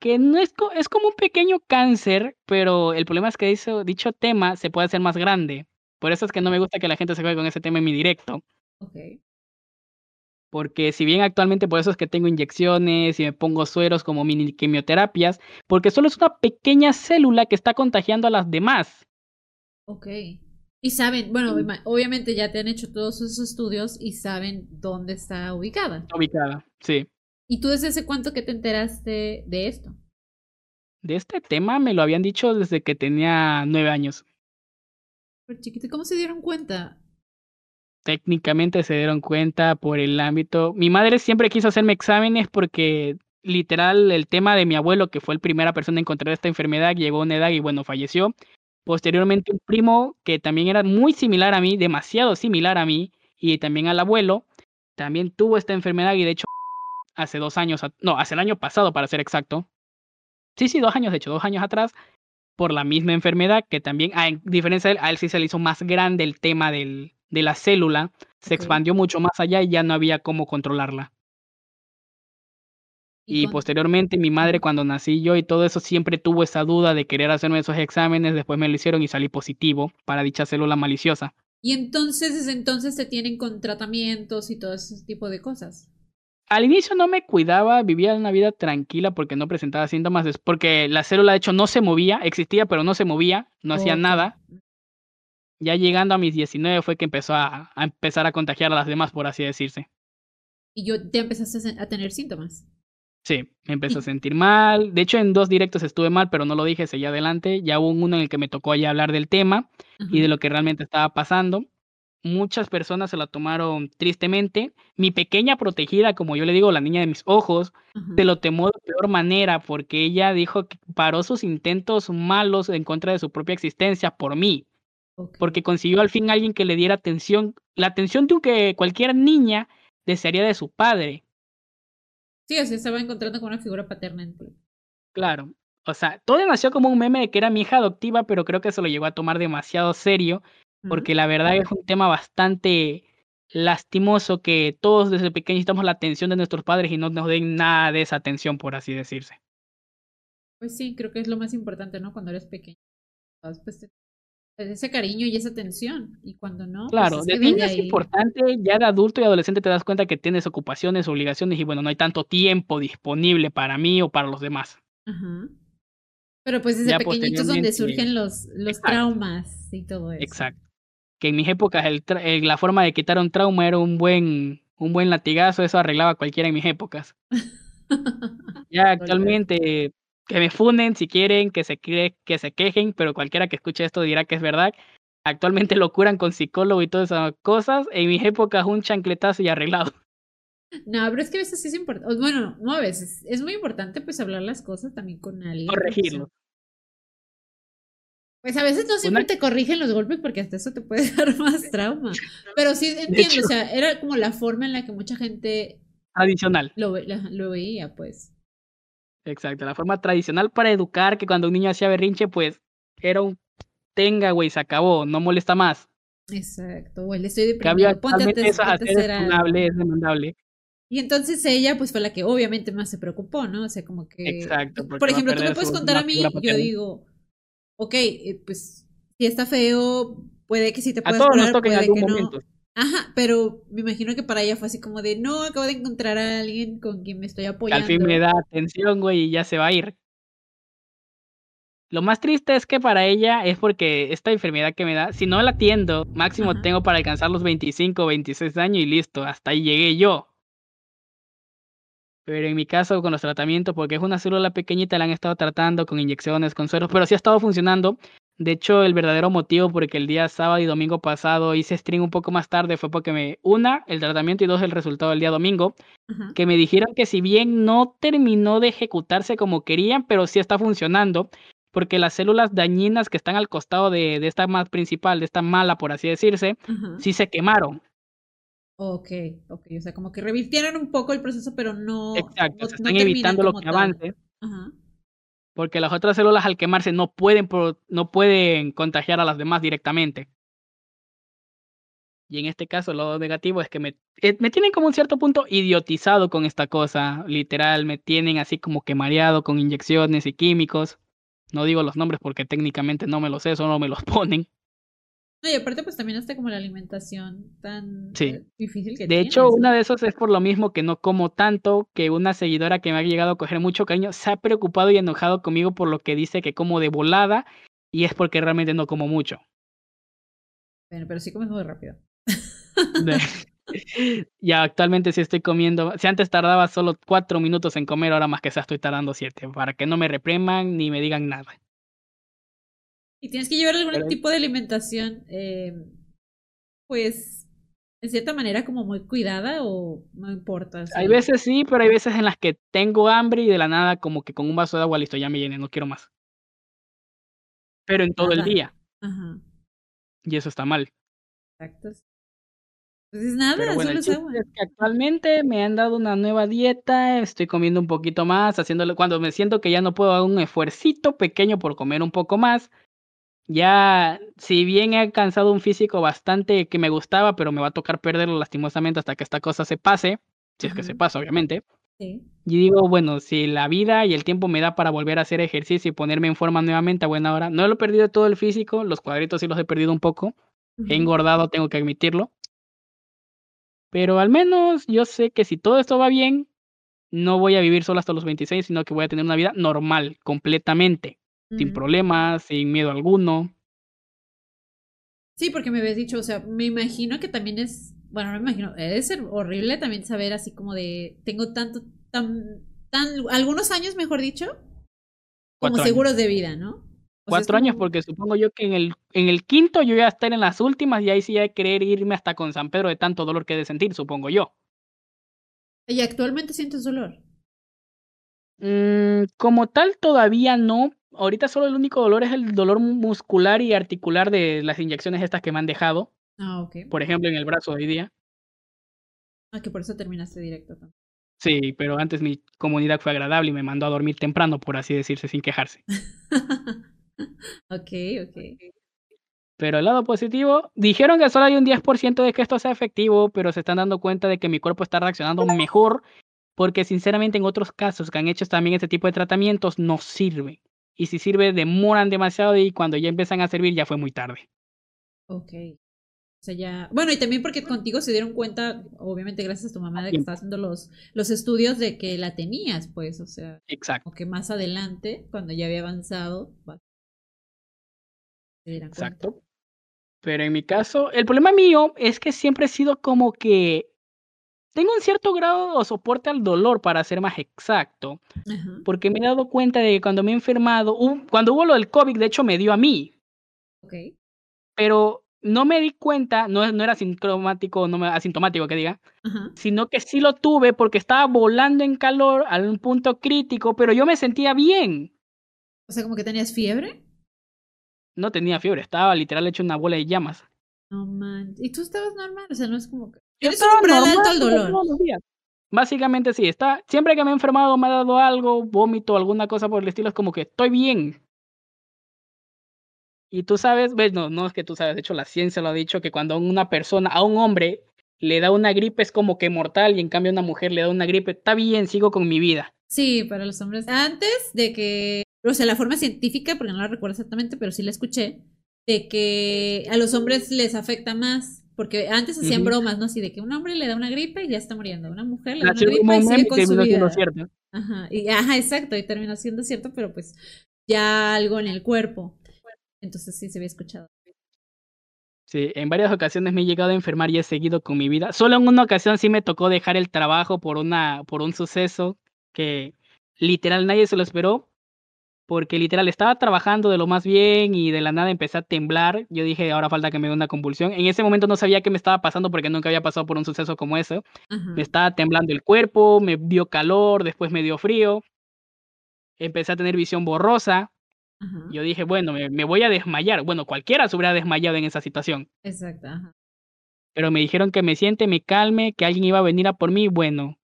que no es, co- es como un pequeño cáncer, pero el problema es que dicho, dicho tema se puede hacer más grande. Por eso es que no me gusta que la gente se juegue con ese tema en mi directo. Porque si bien actualmente por eso es que tengo inyecciones y me pongo sueros como mini quimioterapias, porque solo es una pequeña célula que está contagiando a las demás. Ok. Y saben, bueno, ima- obviamente ya te han hecho todos esos estudios y saben dónde está ubicada. Ubicada, sí. ¿Y tú desde hace cuánto que te enteraste de esto? De este tema me lo habían dicho desde que tenía nueve años. Pero chiquito, ¿cómo se dieron cuenta? Técnicamente se dieron cuenta por el ámbito. Mi madre siempre quiso hacerme exámenes porque literal el tema de mi abuelo, que fue la primera persona en encontrar esta enfermedad, llegó a una edad y bueno, falleció. Posteriormente un primo que también era muy similar a mí, demasiado similar a mí, y también al abuelo, también tuvo esta enfermedad y de hecho hace dos años, no, hace el año pasado para ser exacto. Sí, sí, dos años, de hecho, dos años atrás, por la misma enfermedad, que también, a en diferencia de él, a él sí se le hizo más grande el tema del, de la célula, se expandió mucho más allá y ya no había cómo controlarla. Y posteriormente mi madre cuando nací yo y todo eso siempre tuvo esa duda de querer hacerme esos exámenes, después me lo hicieron y salí positivo para dicha célula maliciosa. Y entonces, desde entonces te tienen con tratamientos y todo ese tipo de cosas. Al inicio no me cuidaba, vivía una vida tranquila porque no presentaba síntomas, es porque la célula de hecho no se movía, existía pero no se movía, no hacía nada. Ya llegando a mis 19 fue que empezó a, a empezar a contagiar a las demás, por así decirse. Y yo te empezaste a tener síntomas. Sí, me empezó a <laughs> sentir mal. De hecho, en dos directos estuve mal, pero no lo dije, seguí adelante. Ya hubo uno en el que me tocó ya hablar del tema y de lo que realmente estaba pasando. Muchas personas se la tomaron tristemente. Mi pequeña protegida, como yo le digo, la niña de mis ojos, Ajá. se lo tomó de peor manera porque ella dijo que paró sus intentos malos en contra de su propia existencia por mí, Porque consiguió al fin alguien que le diera atención, la atención de que cualquier niña desearía de su padre. Sí, o sea, estaba encontrando con una figura paterna. Claro. O sea, todo nació como un meme de que era mi hija adoptiva, pero creo que se lo llegó a tomar demasiado serio, porque la verdad es un tema bastante lastimoso que todos desde pequeños necesitamos la atención de nuestros padres y no nos den nada de esa atención, por así decirse. Pues sí, creo que es lo más importante, ¿no? Cuando eres pequeño. Pues te- pues, ese cariño y esa atención. Y cuando no, pues Claro, es de niño es ahí. importante, ya de adulto y adolescente te das cuenta que tienes ocupaciones, obligaciones y bueno, no hay tanto tiempo disponible para mí o para los demás. Ajá. Pero pues desde Ya pequeñitos donde surgen los, los Exacto. traumas y todo eso. Exacto. Que en mis épocas el la forma de quitar un trauma era un buen, un buen latigazo, eso arreglaba cualquiera en mis épocas. <laughs> Ya actualmente que me funen si quieren, que se, que se quejen, pero cualquiera que escuche esto dirá que es verdad. Actualmente lo curan con psicólogo y todas esas cosas. En mis épocas un chancletazo y arreglado. <laughs> No, pero es que a veces sí es importante. Bueno, no a veces. Es muy importante pues hablar las cosas también con alguien. Corregirlo. Pues a veces no siempre te corrigen los golpes porque hasta eso te puede <laughs> dar más trauma. Pero sí entiendo, o sea, era como la forma en la que mucha gente... Tradicional. Lo, lo veía, pues. Exacto, la forma tradicional para educar que cuando un niño hacía berrinche, pues era un tenga, güey, se acabó, no molesta más. Exacto, güey, le estoy deprimido, ponte a, eso a es demandable. Y entonces ella, pues fue la que obviamente más se preocupó, ¿no? O sea, como que... Exacto. Por ejemplo, tú me puedes contar a mí, yo digo, ok, eh, pues si está feo, puede que sí te puedas a todos nos toca en algún momento. Ajá, pero me imagino que para ella fue así como de, no, acabo de encontrar a alguien con quien me estoy apoyando. al fin me da atención, güey, y ya se va a ir. Lo más triste es que para ella es porque esta enfermedad que me da, si no la atiendo, máximo tengo para alcanzar los 25 o 26 años y listo, hasta ahí llegué yo. Pero en mi caso, con los tratamientos, porque es una célula pequeñita, la han estado tratando con inyecciones, con sueros, pero sí ha estado funcionando. De hecho, el verdadero motivo por el que el día sábado y domingo pasado hice stream un poco más tarde fue porque me, una, el tratamiento y dos, el resultado del día domingo, que me dijeron que si bien no terminó de ejecutarse como querían, pero sí está funcionando, porque las células dañinas que están al costado de, de esta más principal, de esta mala, por así decirse, sí se quemaron. Ok, ok, o sea, como que revirtieron un poco el proceso, pero no. Exacto, se están evitando lo que avance. Ajá porque las otras células al quemarse no pueden, no pueden contagiar a las demás directamente. Y en este caso, lo negativo es que me, eh, me tienen como un cierto punto idiotizado con esta cosa. Literal, me tienen así como que mareado con inyecciones y químicos. No digo los nombres porque técnicamente no me los sé, solo me los <laughs> ponen. No, y aparte, pues también está como la alimentación tan eh, difícil que De hecho, una de esos es por lo mismo que no como tanto, que una seguidora que me ha llegado a coger mucho cariño se ha preocupado y enojado conmigo por lo que dice que como de volada, y es porque realmente no como mucho. Bueno, pero sí comes muy rápido. <laughs> <laughs> ya actualmente sí estoy comiendo. Si antes tardaba solo cuatro minutos en comer, ahora más que sea estoy tardando siete, para que no me repriman ni me digan nada. Y tienes que llevar algún tipo de alimentación, eh, pues, en cierta manera como muy cuidada o no importa. Hay veces sí, pero hay veces en las que tengo hambre y de la nada como que con un vaso de agua listo, ya me llené, no quiero más. Pero en todo el día. Ajá. Y eso está mal. Exacto. Entonces nada, solo es agua. Es que actualmente me han dado una nueva dieta, estoy comiendo un poquito más, haciéndolo cuando me siento que ya no puedo hacer un esfuercito pequeño por comer un poco más, ya, si bien he alcanzado un físico bastante que me gustaba, pero me va a tocar perderlo lastimosamente hasta que esta cosa se pase, si es que se pasa, obviamente. Sí. Y digo, bueno, si la vida y el tiempo me da para volver a hacer ejercicio y ponerme en forma nuevamente a buena hora, no lo he perdido todo el físico, los cuadritos sí los he perdido un poco, he engordado, tengo que admitirlo. Pero al menos yo sé que si todo esto va bien, no voy a vivir solo hasta los 26, sino que voy a tener una vida normal, completamente sin problemas, sin miedo alguno. Sí, porque me habías dicho, o sea, me imagino que también es, bueno, no me imagino, debe ser horrible también saber así como de, tengo tanto, tan, tan, algunos años, mejor dicho, como seguros de vida, ¿no? Cuatro años, porque supongo yo que en el, en el quinto yo voy a estar en las últimas y ahí sí hay que querer irme hasta con San Pedro de tanto dolor que he de sentir, supongo yo. ¿Y actualmente sientes dolor? Mm, como tal, todavía no, ahorita solo el único dolor es el dolor muscular y articular de las inyecciones estas que me han dejado. Ah, ok. Por ejemplo, en el brazo hoy día. Ah, que por eso terminaste directo. Sí, pero antes mi comunidad fue agradable y me mandó a dormir temprano, por así decirse, sin quejarse. <laughs> ok, ok. Pero el lado positivo, dijeron que solo hay un 10% de que esto sea efectivo, pero se están dando cuenta de que mi cuerpo está reaccionando mejor, porque sinceramente en otros casos que han hecho también este tipo de tratamientos no sirve y si sirve demoran demasiado y cuando ya empiezan a servir ya fue muy tarde. Ok. O sea, ya... Bueno, y también porque contigo se dieron cuenta, obviamente gracias a tu mamá, de que estaba haciendo los, los estudios de que la tenías, pues, o sea... Exacto. O que más adelante, cuando ya había avanzado, Exacto. Pero en mi caso, el problema mío es que siempre he sido como que tengo un cierto grado o soporte al dolor, para ser más exacto, Ajá. porque me he dado cuenta de que cuando me he enfermado, hu cuando hubo lo del COVID, de hecho, me dio a mí. Okey. Pero no me di cuenta, no no era sincromático, no me asintomático que diga, sino que sí lo tuve porque estaba volando en calor a un punto crítico, pero yo me sentía bien. O sea, ¿como que tenías fiebre? No tenía fiebre, estaba literal hecho una bola de llamas. No man ¿y tú estabas normal? O sea, no es como que Eres un alto al dolor. Básicamente sí, está siempre que me he enfermado, me ha dado algo, vómito, alguna cosa por el estilo, es como que estoy bien. Y tú sabes, bueno, no es que tú sabes, de hecho la ciencia lo ha dicho, que cuando una persona, a un hombre le da una gripe es como que mortal y en cambio a una mujer le da una gripe, está bien, sigo con mi vida. Sí, para los hombres. Antes de que, o sea, la forma científica, porque no la recuerdo exactamente, pero sí la escuché, de que a los hombres les afecta más, porque antes hacían bromas, ¿no? Así de que un hombre le da una gripe y ya está muriendo, una mujer le da una gripe y sigue con su vida. cierto. Ajá, y, ajá, exacto, y terminó siendo cierto, pero pues ya algo en el cuerpo. Entonces sí se había escuchado. Sí, en varias ocasiones me he llegado a enfermar y he seguido con mi vida. Solo en una ocasión sí me tocó dejar el trabajo por una por un suceso que literal nadie se lo esperó, porque literal estaba trabajando de lo más bien y de la nada empecé a temblar. Yo dije: "Ahora falta que me dé una convulsión". En ese momento no sabía qué me estaba pasando porque nunca había pasado por un suceso como. Ajá. Me estaba temblando el cuerpo, me dio calor, después me dio frío. Empecé a tener visión borrosa. Yo dije: "Bueno, me me voy a desmayar". Bueno, cualquiera se hubiera desmayado en esa situación. Exacto. Pero me dijeron que me siente, me calme, que alguien iba a venir a por mí. Bueno,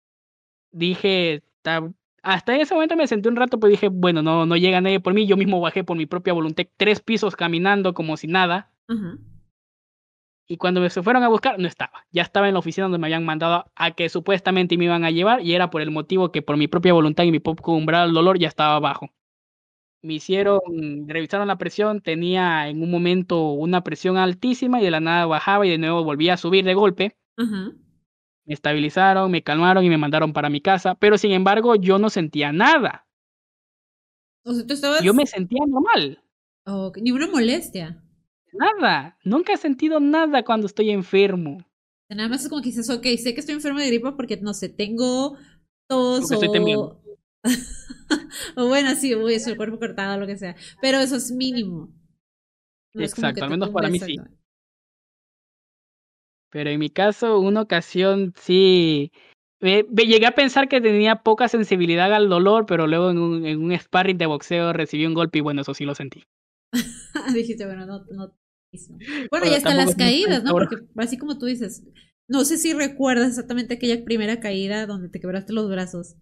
dije, ta hasta ese momento me senté un rato, pero dije: "Bueno, no no llega nadie por mí". Yo mismo bajé por mi propia voluntad 3 pisos caminando como si nada. Y cuando me se fueron a buscar, no estaba. Ya estaba en la oficina donde me habían mandado a que supuestamente me iban a llevar, y era por el motivo que por mi propia voluntad y mi poco umbral del dolor ya estaba bajo. Me hicieron revisaron la presión, tenía en un momento una presión altísima y de la nada bajaba y de nuevo volvía a subir de golpe. Ajá. Me estabilizaron, me calmaron y me mandaron para mi casa, pero sin embargo, yo no sentía nada. O sea, tú estabas Yo me sentía normal. Ni una molestia. Nada, nunca he sentido nada cuando estoy enfermo. Nada más es como que dices: "Okey, sé que estoy enfermo de gripa porque, no sé, tengo tos Porque estoy temblando. o <laughs> o bueno, sí, uy, el cuerpo cortado, lo que sea". Pero eso es mínimo. No Exacto, al menos para mí sí. Pero en mi caso, una ocasión sí, me me llegué a pensar que tenía poca sensibilidad al dolor, pero luego en un en un sparring de boxeo recibí un golpe y bueno, eso sí lo sentí. <laughs> Dijiste: "Bueno, no no bueno, Pero y hasta tampoco las caídas, ¿no? Porque así como tú dices, no sé si recuerdas exactamente aquella primera caída donde te quebraste los brazos.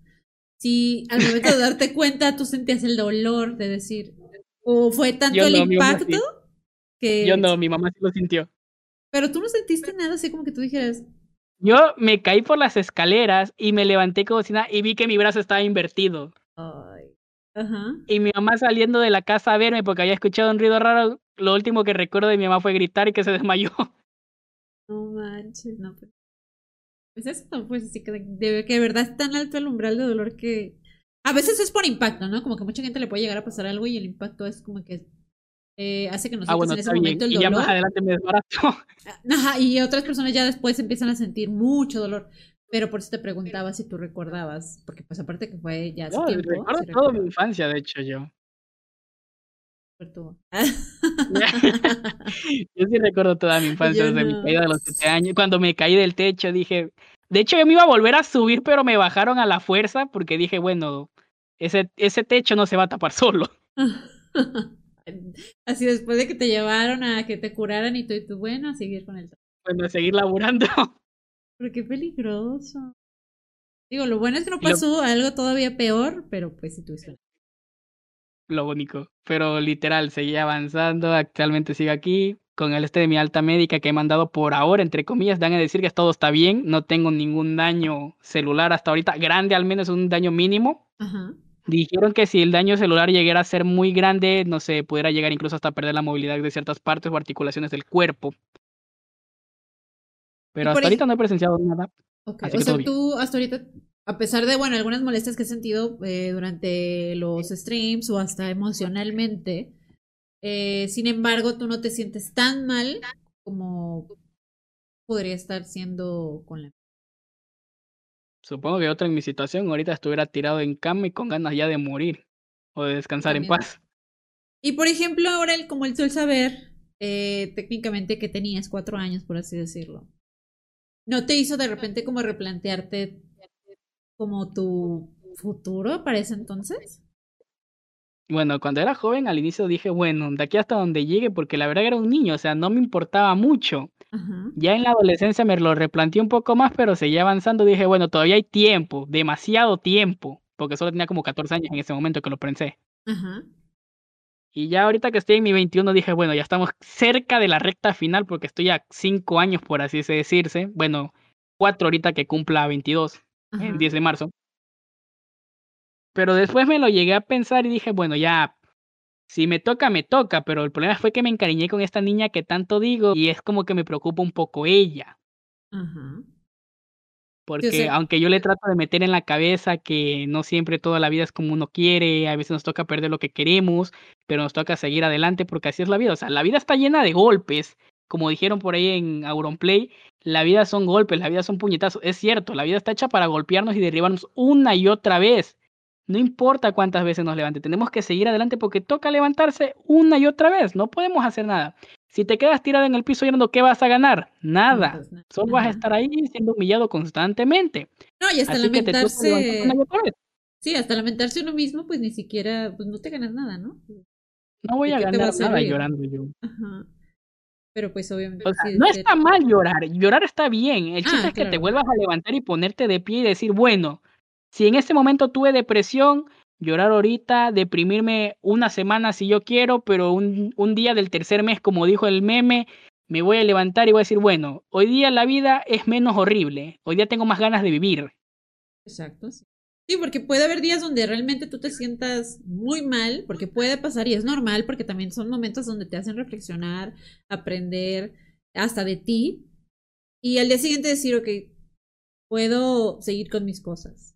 Si al momento de darte cuenta tú sentías el dolor de decir o fue tanto Yo el no, sí. impacto que Yo no, mi mamá sí lo sintió. Pero tú no sentiste nada así como que tú dijeras Yo me caí por las escaleras y me levanté como si nada y vi que mi brazo estaba invertido. Ay. Ajá. Y mi mamá saliendo de la casa a verme porque había escuchado un ruido raro, lo último que recuerdo de mi mamá fue gritar y que se desmayó. <laughs> No manches, no, pues pues eso, pues sí que de que de verdad es tan alto el umbral de dolor que a veces es por impacto, ¿no? Como que mucha gente le puede llegar a pasar algo y el impacto es como que eh, hace que Ah, sientas bueno, en ese bien. momento el Y ya más dolor. adelante me desbarato. <laughs> Ajá, y otras personas ya después empiezan a sentir mucho dolor. Pero por eso te preguntaba si tú recordabas, porque pues aparte que fue ya hace No, tiempo, recuerdo toda mi infancia, de hecho, yo. <laughs> Yo sí recuerdo toda mi infancia, Yo desde mi caída de los 7 años. Cuando me caí del techo dije de hecho, yo me iba a volver a subir, pero me bajaron a la fuerza porque dije: "Bueno, ese ese techo no se va a tapar solo". <laughs> <laughs> Así después de que te llevaron a que te curaran y tú y tú, bueno, a seguir con el Bueno, a seguir laburando. <laughs> Pero qué peligroso. Digo, lo bueno es que no lo pasó algo todavía peor, pero pues sí tuviste Lo único. Pero literal, seguí avanzando, actualmente sigo aquí, con el este de mi alta médica que he mandado por ahora, entre comillas, dan a decir que todo está bien, no tengo ningún daño celular hasta ahorita, grande al menos, un daño mínimo. Ajá. Dijeron que si el daño celular llegara a ser muy grande, no sé, pudiera llegar incluso hasta perder la movilidad de ciertas partes o articulaciones del cuerpo. Pero hasta ahorita no he presenciado nada, así o sea, tú hasta ahorita, a pesar de, bueno, algunas molestias que has sentido, eh, durante los streams o hasta emocionalmente, eh, sin embargo, tú no te sientes tan mal como podría estar siendo con la Supongo que otro en mi situación ahorita estuviera tirado en cama y con ganas ya de morir o de descansar en paz. Y por ejemplo, ahora el, como el sol saber, eh, técnicamente que tenías cuatro años, por así decirlo, ¿no te hizo de repente como replantearte como tu futuro para ese entonces? Bueno, cuando era joven al inicio dije, bueno, de aquí hasta donde llegue, porque la verdad era un niño, o sea, no me importaba mucho. Ya en la adolescencia me lo replanteé un poco más, pero seguía avanzando. Dije, bueno, todavía hay tiempo, demasiado tiempo, porque solo tenía como 14 años en ese momento que lo pensé. Y ya ahorita que estoy en mi 21 dije, bueno, ya estamos cerca de la recta final porque estoy a 5 años, por así decirse. Bueno, 4 ahorita que cumpla 22, el 10 de marzo. Pero después me lo llegué a pensar y dije, bueno, ya, si me toca, me toca, pero el problema fue que me encariñé con esta niña que tanto digo y es como que me preocupa un poco ella. Porque aunque yo le trato de meter en la cabeza que no siempre toda la vida es como uno quiere, a veces nos toca perder lo que queremos, pero nos toca seguir adelante porque así es la vida. O sea, la vida está llena de golpes, como dijeron por ahí en Auronplay, la vida son golpes, la vida son puñetazos. Es cierto, la vida está hecha para golpearnos y derribarnos una y otra vez. No importa cuántas veces nos levante, tenemos que seguir adelante porque toca levantarse una y otra vez, no podemos hacer nada. Si te quedas tirado en el piso llorando, ¿qué vas a ganar? Nada. Pues Solo vas a estar ahí siendo humillado constantemente. No, y hasta lamentarse. Sí, hasta lamentarse uno mismo, pues ni siquiera, pues no te ganas nada, ¿no? No voy a ganar nada llorando yo. Ajá. Pero pues obviamente. no está mal llorar, llorar está bien. El chiste ah, es que te vuelvas a levantar y ponerte de pie y decir, bueno, si en este momento tuve depresión, llorar ahorita, deprimirme una semana si yo quiero, pero un, un, día del tercer mes, como dijo el meme, me voy a levantar y voy a decir, bueno, hoy día la vida es menos horrible, hoy día tengo más ganas de vivir. Exacto. Sí. porque puede haber días donde realmente tú te sientas muy mal, porque puede pasar y es normal, porque también son momentos donde te hacen reflexionar, aprender hasta de ti, y al día siguiente decir, ok, puedo seguir con mis cosas.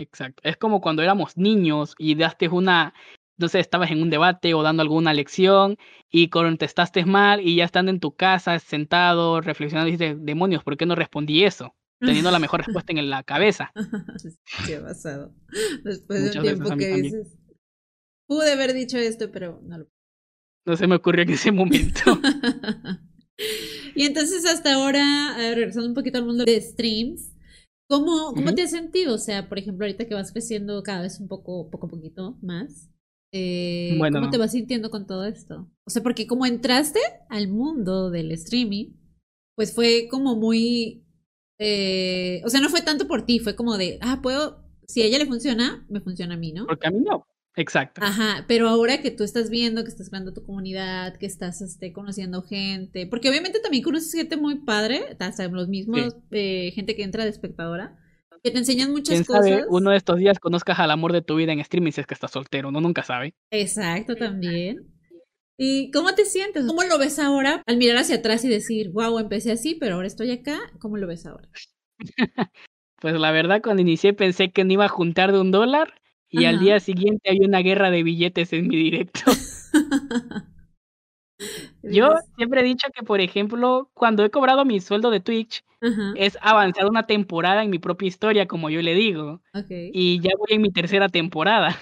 Exacto. Es como cuando éramos niños y daste una, no sé, estabas en un debate o dando alguna lección y contestaste mal y ya estando en tu casa, sentado, reflexionando, dices, demonios, ¿por qué no respondí eso? Teniendo la mejor <laughs> respuesta en la cabeza. <laughs> ¿Qué ha pasado? Después de un tiempo que dices, pude haber dicho esto, pero no lo No se me ocurrió en ese momento. <laughs> y entonces hasta ahora, regresando un poquito al mundo de streams, ¿Cómo, cómo te has sentido? O sea, por ejemplo, ahorita que vas creciendo cada vez un poco, poco a poquito más, eh, ¿cómo te vas sintiendo con todo esto? O sea, porque como entraste al mundo del streaming, pues fue como muy... Eh, o sea, no fue tanto por ti, fue como de, ah, puedo, si a ella le funciona, me funciona a mí, ¿no? Porque a mí no. Exacto. Ajá, pero ahora que tú estás viendo, que estás creando tu comunidad, que estás este, conociendo gente, porque obviamente también conoces gente muy padre, o los mismos, eh, gente que entra de espectadora, que te enseñan muchas ¿Quién cosas. Sabe, uno de estos días conozcas al amor de tu vida en streaming si es que estás soltero, uno nunca sabe. Exacto, también. ¿Y cómo te sientes? ¿Cómo lo ves ahora al mirar hacia atrás y decir, wow, empecé así, pero ahora estoy acá? ¿Cómo lo ves ahora? <laughs> pues la verdad, cuando inicié pensé que no iba a juntar de un dólar y al día siguiente hay una guerra de billetes en mi directo. <laughs> Yo siempre he dicho que, por ejemplo, cuando he cobrado mi sueldo de Twitch, es avanzar una temporada en mi propia historia, como yo le digo. Y ya voy en mi tercera temporada.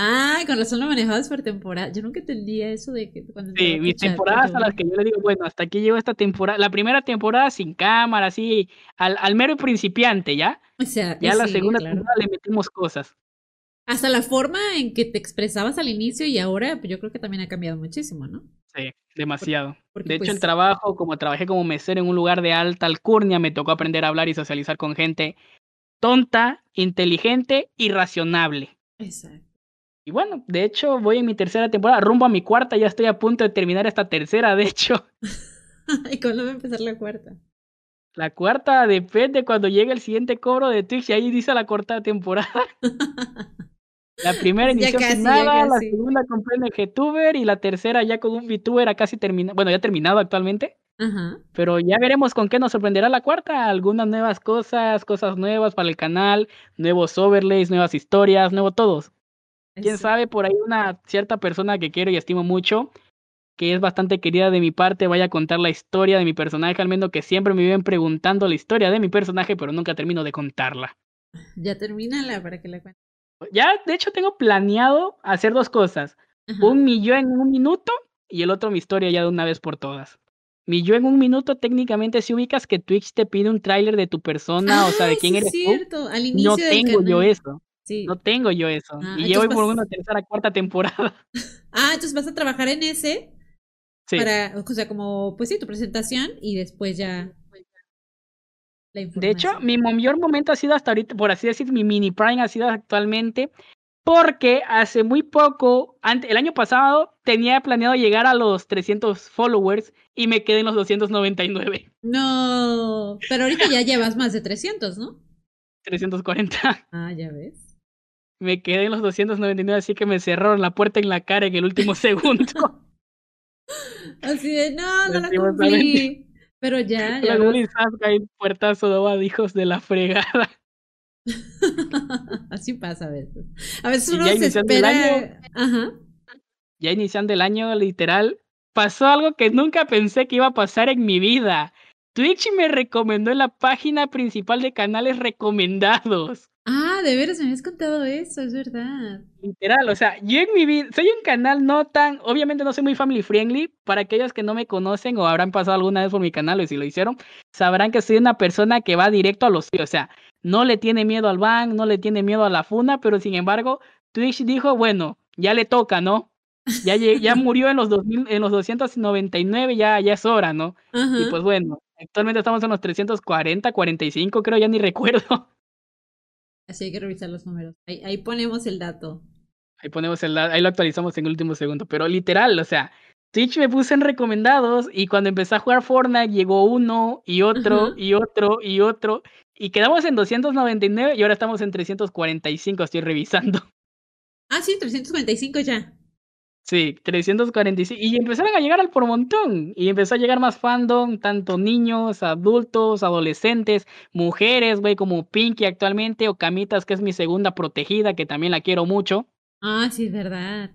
Ah, con razón lo manejabas por temporada. Yo nunca entendía eso de que cuando... Sí, mis temporadas a las que yo le digo, bueno, hasta aquí llevo esta temporada. La primera temporada sin cámara, así, al, al mero principiante, ¿ya? O sea, ya la segunda temporada le metimos cosas. Hasta la forma en que te expresabas al inicio y ahora, pues yo creo que también ha cambiado muchísimo, ¿no? Sí, demasiado. de hecho, el pues trabajo, como trabajé como mesero en un lugar de alta alcurnia, me tocó aprender a hablar y socializar con gente tonta, inteligente y razonable. Exacto. Y bueno, de hecho, voy en mi tercera temporada, rumbo a mi cuarta, ya estoy a punto de terminar esta tercera, de hecho. <laughs> ¿Y cuándo va a empezar la cuarta? La cuarta depende cuando llegue el siguiente cobro de Twitch y ahí dice la cuarta temporada. <laughs> La primera inició sin nada, la segunda con PNGTuber y la tercera ya con un VTuber casi terminado, bueno, ya terminado actualmente. Pero ya veremos con qué nos sorprenderá la cuarta. Algunas nuevas cosas, cosas nuevas para el canal, nuevos overlays, nuevas historias, nuevo todos. Quién sabe, por ahí una cierta persona que quiero y estimo mucho que es bastante querida de mi parte, vaya a contar la historia de mi personaje, al menos que siempre me viven preguntando la historia de mi personaje, pero nunca termino de contarla. Ya termínala para que la cuente. Ya, de hecho, tengo planeado hacer dos cosas. Un millón en un minuto y el otro mi historia ya de una vez por todas. Mi yo en un minuto técnicamente si ubicas que Twitch te pide un tráiler de tu persona, o sea, de quién eres cierto. Al inicio no tengo yo eso. Sí. No tengo yo eso. Ah, y llevo por una tercera, cuarta temporada. <laughs> <laughs> Ah, entonces vas a trabajar en ese. Sí. Para, o sea, como, pues sí, tu presentación y después ya de hecho, mi mayor momento ha sido hasta ahorita, por así decir, mi mini prime ha sido actualmente porque hace muy poco, el año pasado, tenía planeado llegar a los 300 followers y me quedé en los 299. No, pero ahorita ya llevas más de 300, ¿no? 340. Ah, ya ves. Me quedé en los 299, así que me cerraron la puerta en la cara en el último <laughs> segundo. así de, no, no la cumplí. Pero ya, ya. La hay puertazo de hijos de la fregada. <laughs> Así pasa a veces. A veces uno se espera. Ajá. Ya iniciando el año, literal, pasó algo que nunca pensé que iba a pasar en mi vida. Twitch me recomendó en la página principal de canales recomendados. Ah, de veras me habías contado eso, es verdad. Literal, o sea, yo en mi vida soy un canal no tan, obviamente no soy muy family friendly. Para aquellos que no me conocen o habrán pasado alguna vez por mi canal o si lo hicieron, sabrán que soy una persona que va directo a los, o sea, no le tiene miedo al ban, no le tiene miedo a la funa, pero sin embargo, Twitch dijo, bueno, ya le toca, ¿no? Ya, ya <laughs> murió en los 2000, en los 299, ya, ya es hora, ¿no? Y pues bueno, actualmente estamos en los 340, 45, creo, ya ni recuerdo. Así hay que revisar los números. Ahí, ponemos el dato. Ahí ponemos el dato, ahí lo actualizamos en el último segundo. Pero literal, o sea, Twitch me puse en recomendados y cuando empecé a jugar Fortnite llegó uno y otro y otro y otro. Y quedamos en 299 y ahora estamos en 345, estoy revisando. Ah, sí, 345 ya. Sí, 345. Y empezaron a llegar al por montón. Y empezó a llegar más fandom, tanto niños, adultos, adolescentes, mujeres, güey, como Pinky actualmente, o Camitas, que es mi segunda protegida, que también la quiero mucho. Ah, sí, es verdad.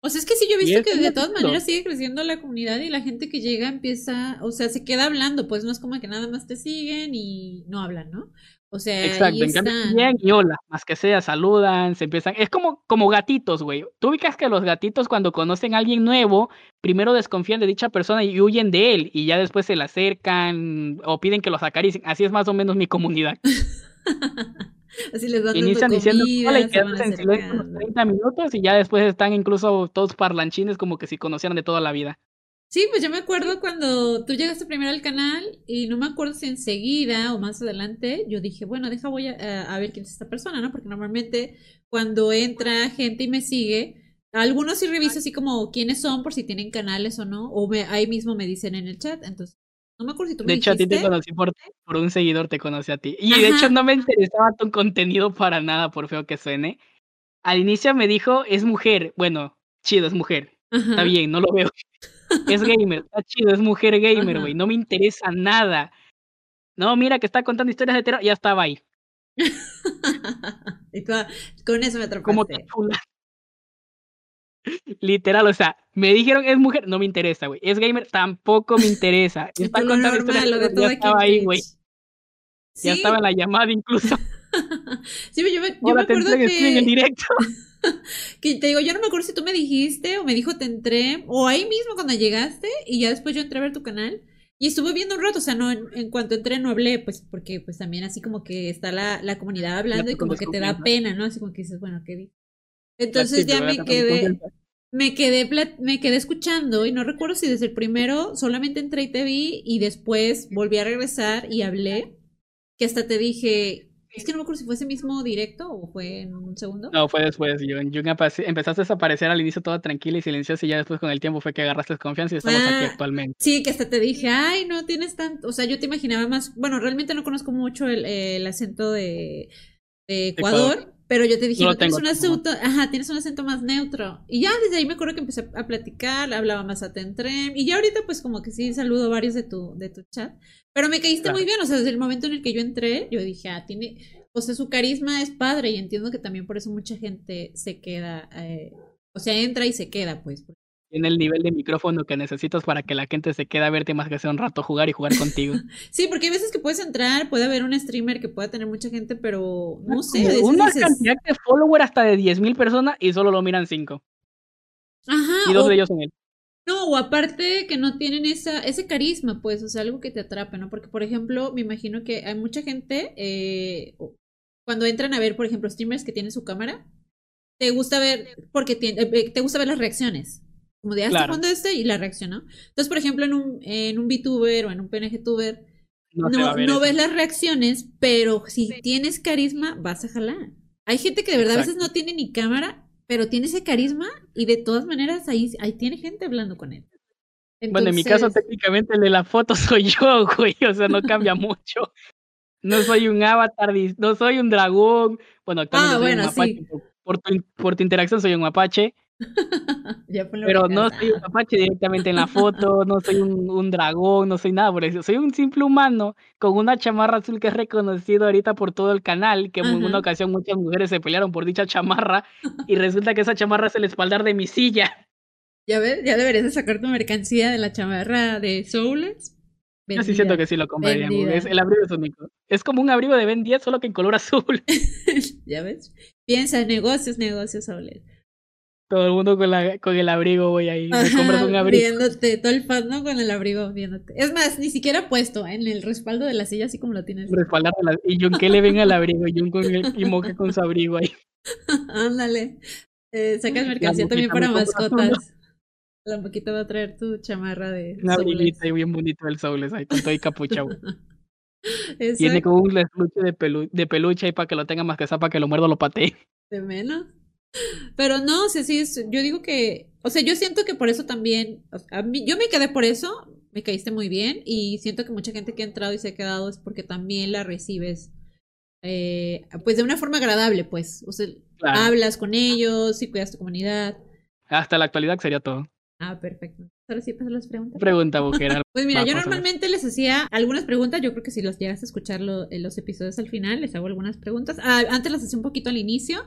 O sea, es que sí, yo he visto que de todas maneras sigue creciendo la comunidad y la gente que llega empieza, o sea, se queda hablando, pues no es como que nada más te siguen y no hablan, ¿no? O sea, Exacto, en cambio bien y hola, más que sea, saludan, se empiezan, es como, como gatitos, güey. Tú ubicas que los gatitos cuando conocen a alguien nuevo, primero desconfían de dicha persona y huyen de él, y ya después se le acercan o piden que los acaricien. Así es más o menos mi comunidad. <laughs> Así les dan Inician diciendo hola y quedan en silencio unos 30 minutos y ya después están incluso todos parlanchines como que si conocieran de toda la vida. Sí, pues yo me acuerdo cuando tú llegaste primero al canal y no me acuerdo si enseguida o más adelante yo dije, bueno, deja voy a, ver quién es esta persona, ¿no? Porque normalmente cuando entra gente y me sigue, algunos sí reviso así como quiénes son por si tienen canales o no, o ahí mismo me dicen en el chat, entonces no me acuerdo si tú me De hecho, a ti te conocí por, por un seguidor, te conocí a ti. Y de hecho no me interesaba tu contenido para nada, por feo que suene. Al inicio me dijo, es mujer. Bueno, chido, es mujer. Está bien, no lo veo. Es gamer, está chido, es mujer gamer, güey. No me interesa nada. No, mira que está contando historias de terror, ya estaba ahí. <laughs> con eso me atrapaste. Como Literal, o sea, me dijeron es mujer, no me interesa, güey. Es gamer, tampoco me interesa. <laughs> Está contando historias de ya estaba ahí, güey. Ya estaba en la llamada incluso. <laughs> sí, yo me, yo me acuerdo que... en el directo. <laughs> que te digo, yo no me acuerdo si tú me dijiste o me dijo te entré, o ahí mismo cuando llegaste y ya después yo entré a ver tu canal. Y estuve viendo un rato, o sea, no, en, cuanto entré no hablé, pues porque pues también así como que está la, la comunidad hablando y como que te da pena, ¿no? Así como que dices, bueno, ¿qué dices? Entonces ya me quedé, me quedé, me quedé escuchando y no recuerdo si desde el primero solamente entré y te vi y después volví a regresar y hablé, que hasta te dije, es que no me acuerdo si fue ese mismo directo o fue en un segundo. No, fue después. Yo, yo empezaste a desaparecer al inicio toda tranquila y silenciosa y ya después con el tiempo fue que agarraste confianza y estamos aquí ah, actualmente. Sí, que hasta te dije, ay, no tienes tanto. O sea, yo te imaginaba más. Bueno, realmente no conozco mucho el, el acento de, de Ecuador, pero yo te dije, no, tienes un acento, ajá, tienes un acento más neutro. Y ya desde ahí me acuerdo que empecé a platicar, hablaba más a Tentrem. Y ya ahorita, pues como que sí saludo varios de tu, de tu chat. Pero me caíste muy bien, o sea, desde el momento en el que yo entré, yo dije, ah, tiene o sea, su carisma es padre y entiendo que también por eso mucha gente se queda, eh, o sea, entra y se queda, pues. Tiene el nivel de micrófono que necesitas para que la gente se quede a verte más que sea un rato jugar y jugar contigo. <laughs> sí, porque hay veces que puedes entrar, puede haber un streamer que pueda tener mucha gente, pero no sé. Una cantidad de followers hasta de 10.000 personas y solo lo miran 5. Ajá. Y dos de ellos son él. No, o aparte que no tienen esa, ese carisma, pues, o sea, algo que te atrape, ¿no? Porque, por ejemplo, me imagino que hay mucha gente, eh, cuando entran a ver, por ejemplo, streamers que tienen su cámara, te gusta ver, porque eh, eh, te gusta ver las reacciones. Como de, hasta cuando este y la reacción, ¿no? Entonces, por ejemplo, en un, en un VTuber o en un PNGTuber, no, no, ves las reacciones, pero si tienes carisma, vas a jalar. Hay gente que de verdad a veces no tiene ni cámara pero tiene ese carisma y de todas maneras ahí, ahí tiene gente hablando con él. Bueno, en mi caso técnicamente el de la foto <laughs> soy yo, güey, o sea, no cambia <laughs> mucho. No soy un avatar, no soy un dragón. Bueno, actualmente ah, soy un mapache. Por, tu, por tu interacción soy un mapache. <laughs> Pero no soy un mapache directamente en la foto, <laughs> no soy un, dragón, no soy nada por eso. Soy un simple humano con una chamarra azul que es reconocido ahorita por todo el canal, que en una ocasión muchas mujeres se pelearon por dicha chamarra y resulta que esa chamarra es el espaldar de mi silla. Ya ves, ya deberías de sacar tu mercancía de la chamarra de Souls. Yo sí siento que sí lo compraríamos. el abrigo es único. Es como un abrigo de Ben 10, solo que en color azul. <laughs> ya ves. Piensa, negocios, negocios, Souls todo el mundo con, la, con el abrigo, voy ahí. Me compras un abrigo. Viéndote, todo el fan, ¿no? Con el abrigo viéndote. Es más, ni siquiera puesto en el respaldo de la silla, así como lo tienes. Respaldar la... Y John que le venga al abrigo, y John con el... y Moque con su abrigo ahí. <laughs> Ándale. Eh, sacas mercancía también para mascotas. La moquita va a traer tu chamarra de. Una abriguita y bien bonito el Soules ahí, con todo y capucha. <laughs> Tiene como un estuche de, pelu de peluche ahí para que lo tenga más que para que lo muerdo lo patee. De menos. Pero no, o sea, sí, es, yo digo que, o sea, yo siento que por eso también, a mí, yo me quedé por eso, me caíste muy bien y siento que mucha gente que ha entrado y se ha quedado es porque también la recibes, eh, pues de una forma agradable, pues, o sea, hablas con ellos y cuidas tu comunidad. Hasta la actualidad sería todo. Ah, perfecto. Ahora sí pasar las preguntas. Pregunta, <laughs> Bujera. pues mira, yo normalmente les hacía algunas preguntas. Yo creo que si los llegas a escuchar en los episodios al final, les hago algunas preguntas. Ah, antes las hacía un poquito al inicio,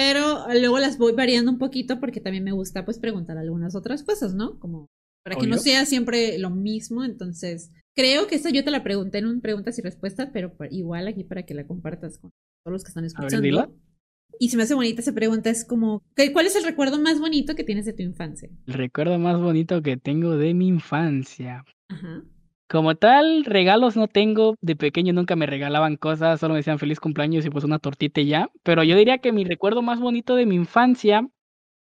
pero luego las voy variando un poquito porque también me gusta pues preguntar algunas otras cosas, ¿no? Como para que no sea siempre lo mismo. Entonces, creo que esa yo te la pregunté en un preguntas y respuestas, pero igual aquí para que la compartas con todos los que están escuchando. y se me hace bonita esa pregunta, es como, ¿cuál es el recuerdo más bonito que tienes de tu infancia? El recuerdo más bonito que tengo de mi infancia. Ajá. Como tal, regalos no tengo. De pequeño nunca me regalaban cosas, solo me decían feliz cumpleaños y pues una tortita y ya. Pero yo diría que mi recuerdo más bonito de mi infancia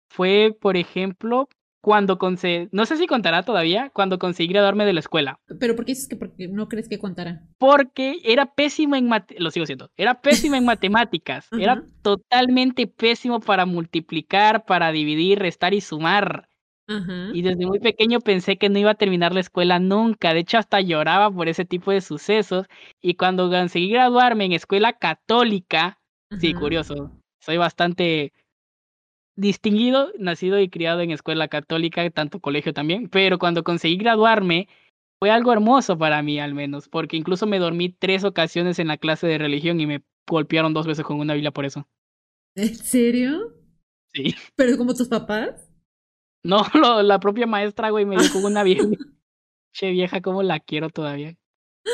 fue, por ejemplo, cuando conseguí, no sé si contará todavía, cuando conseguí graduarme de la escuela. Pero ¿por qué dices que porque no crees que contará? Porque era pésimo en lo sigo siendo, era pésimo en matemáticas, era totalmente pésimo para multiplicar, para dividir, restar y sumar. Y desde muy pequeño pensé que no iba a terminar la escuela nunca. De hecho, hasta lloraba por ese tipo de sucesos. Y cuando conseguí graduarme en escuela católica, sí, curioso, soy bastante distinguido, nacido y criado en escuela católica, tanto colegio también. Pero cuando conseguí graduarme, fue algo hermoso para mí al menos, porque incluso me dormí tres ocasiones en la clase de religión y me golpearon dos veces con una Biblia por eso. ¿En serio? Sí. ¿Pero como tus papás? No, <laughs> lo, la propia maestra, güey, me dijo una vieja. <laughs> che vieja, cómo la quiero todavía.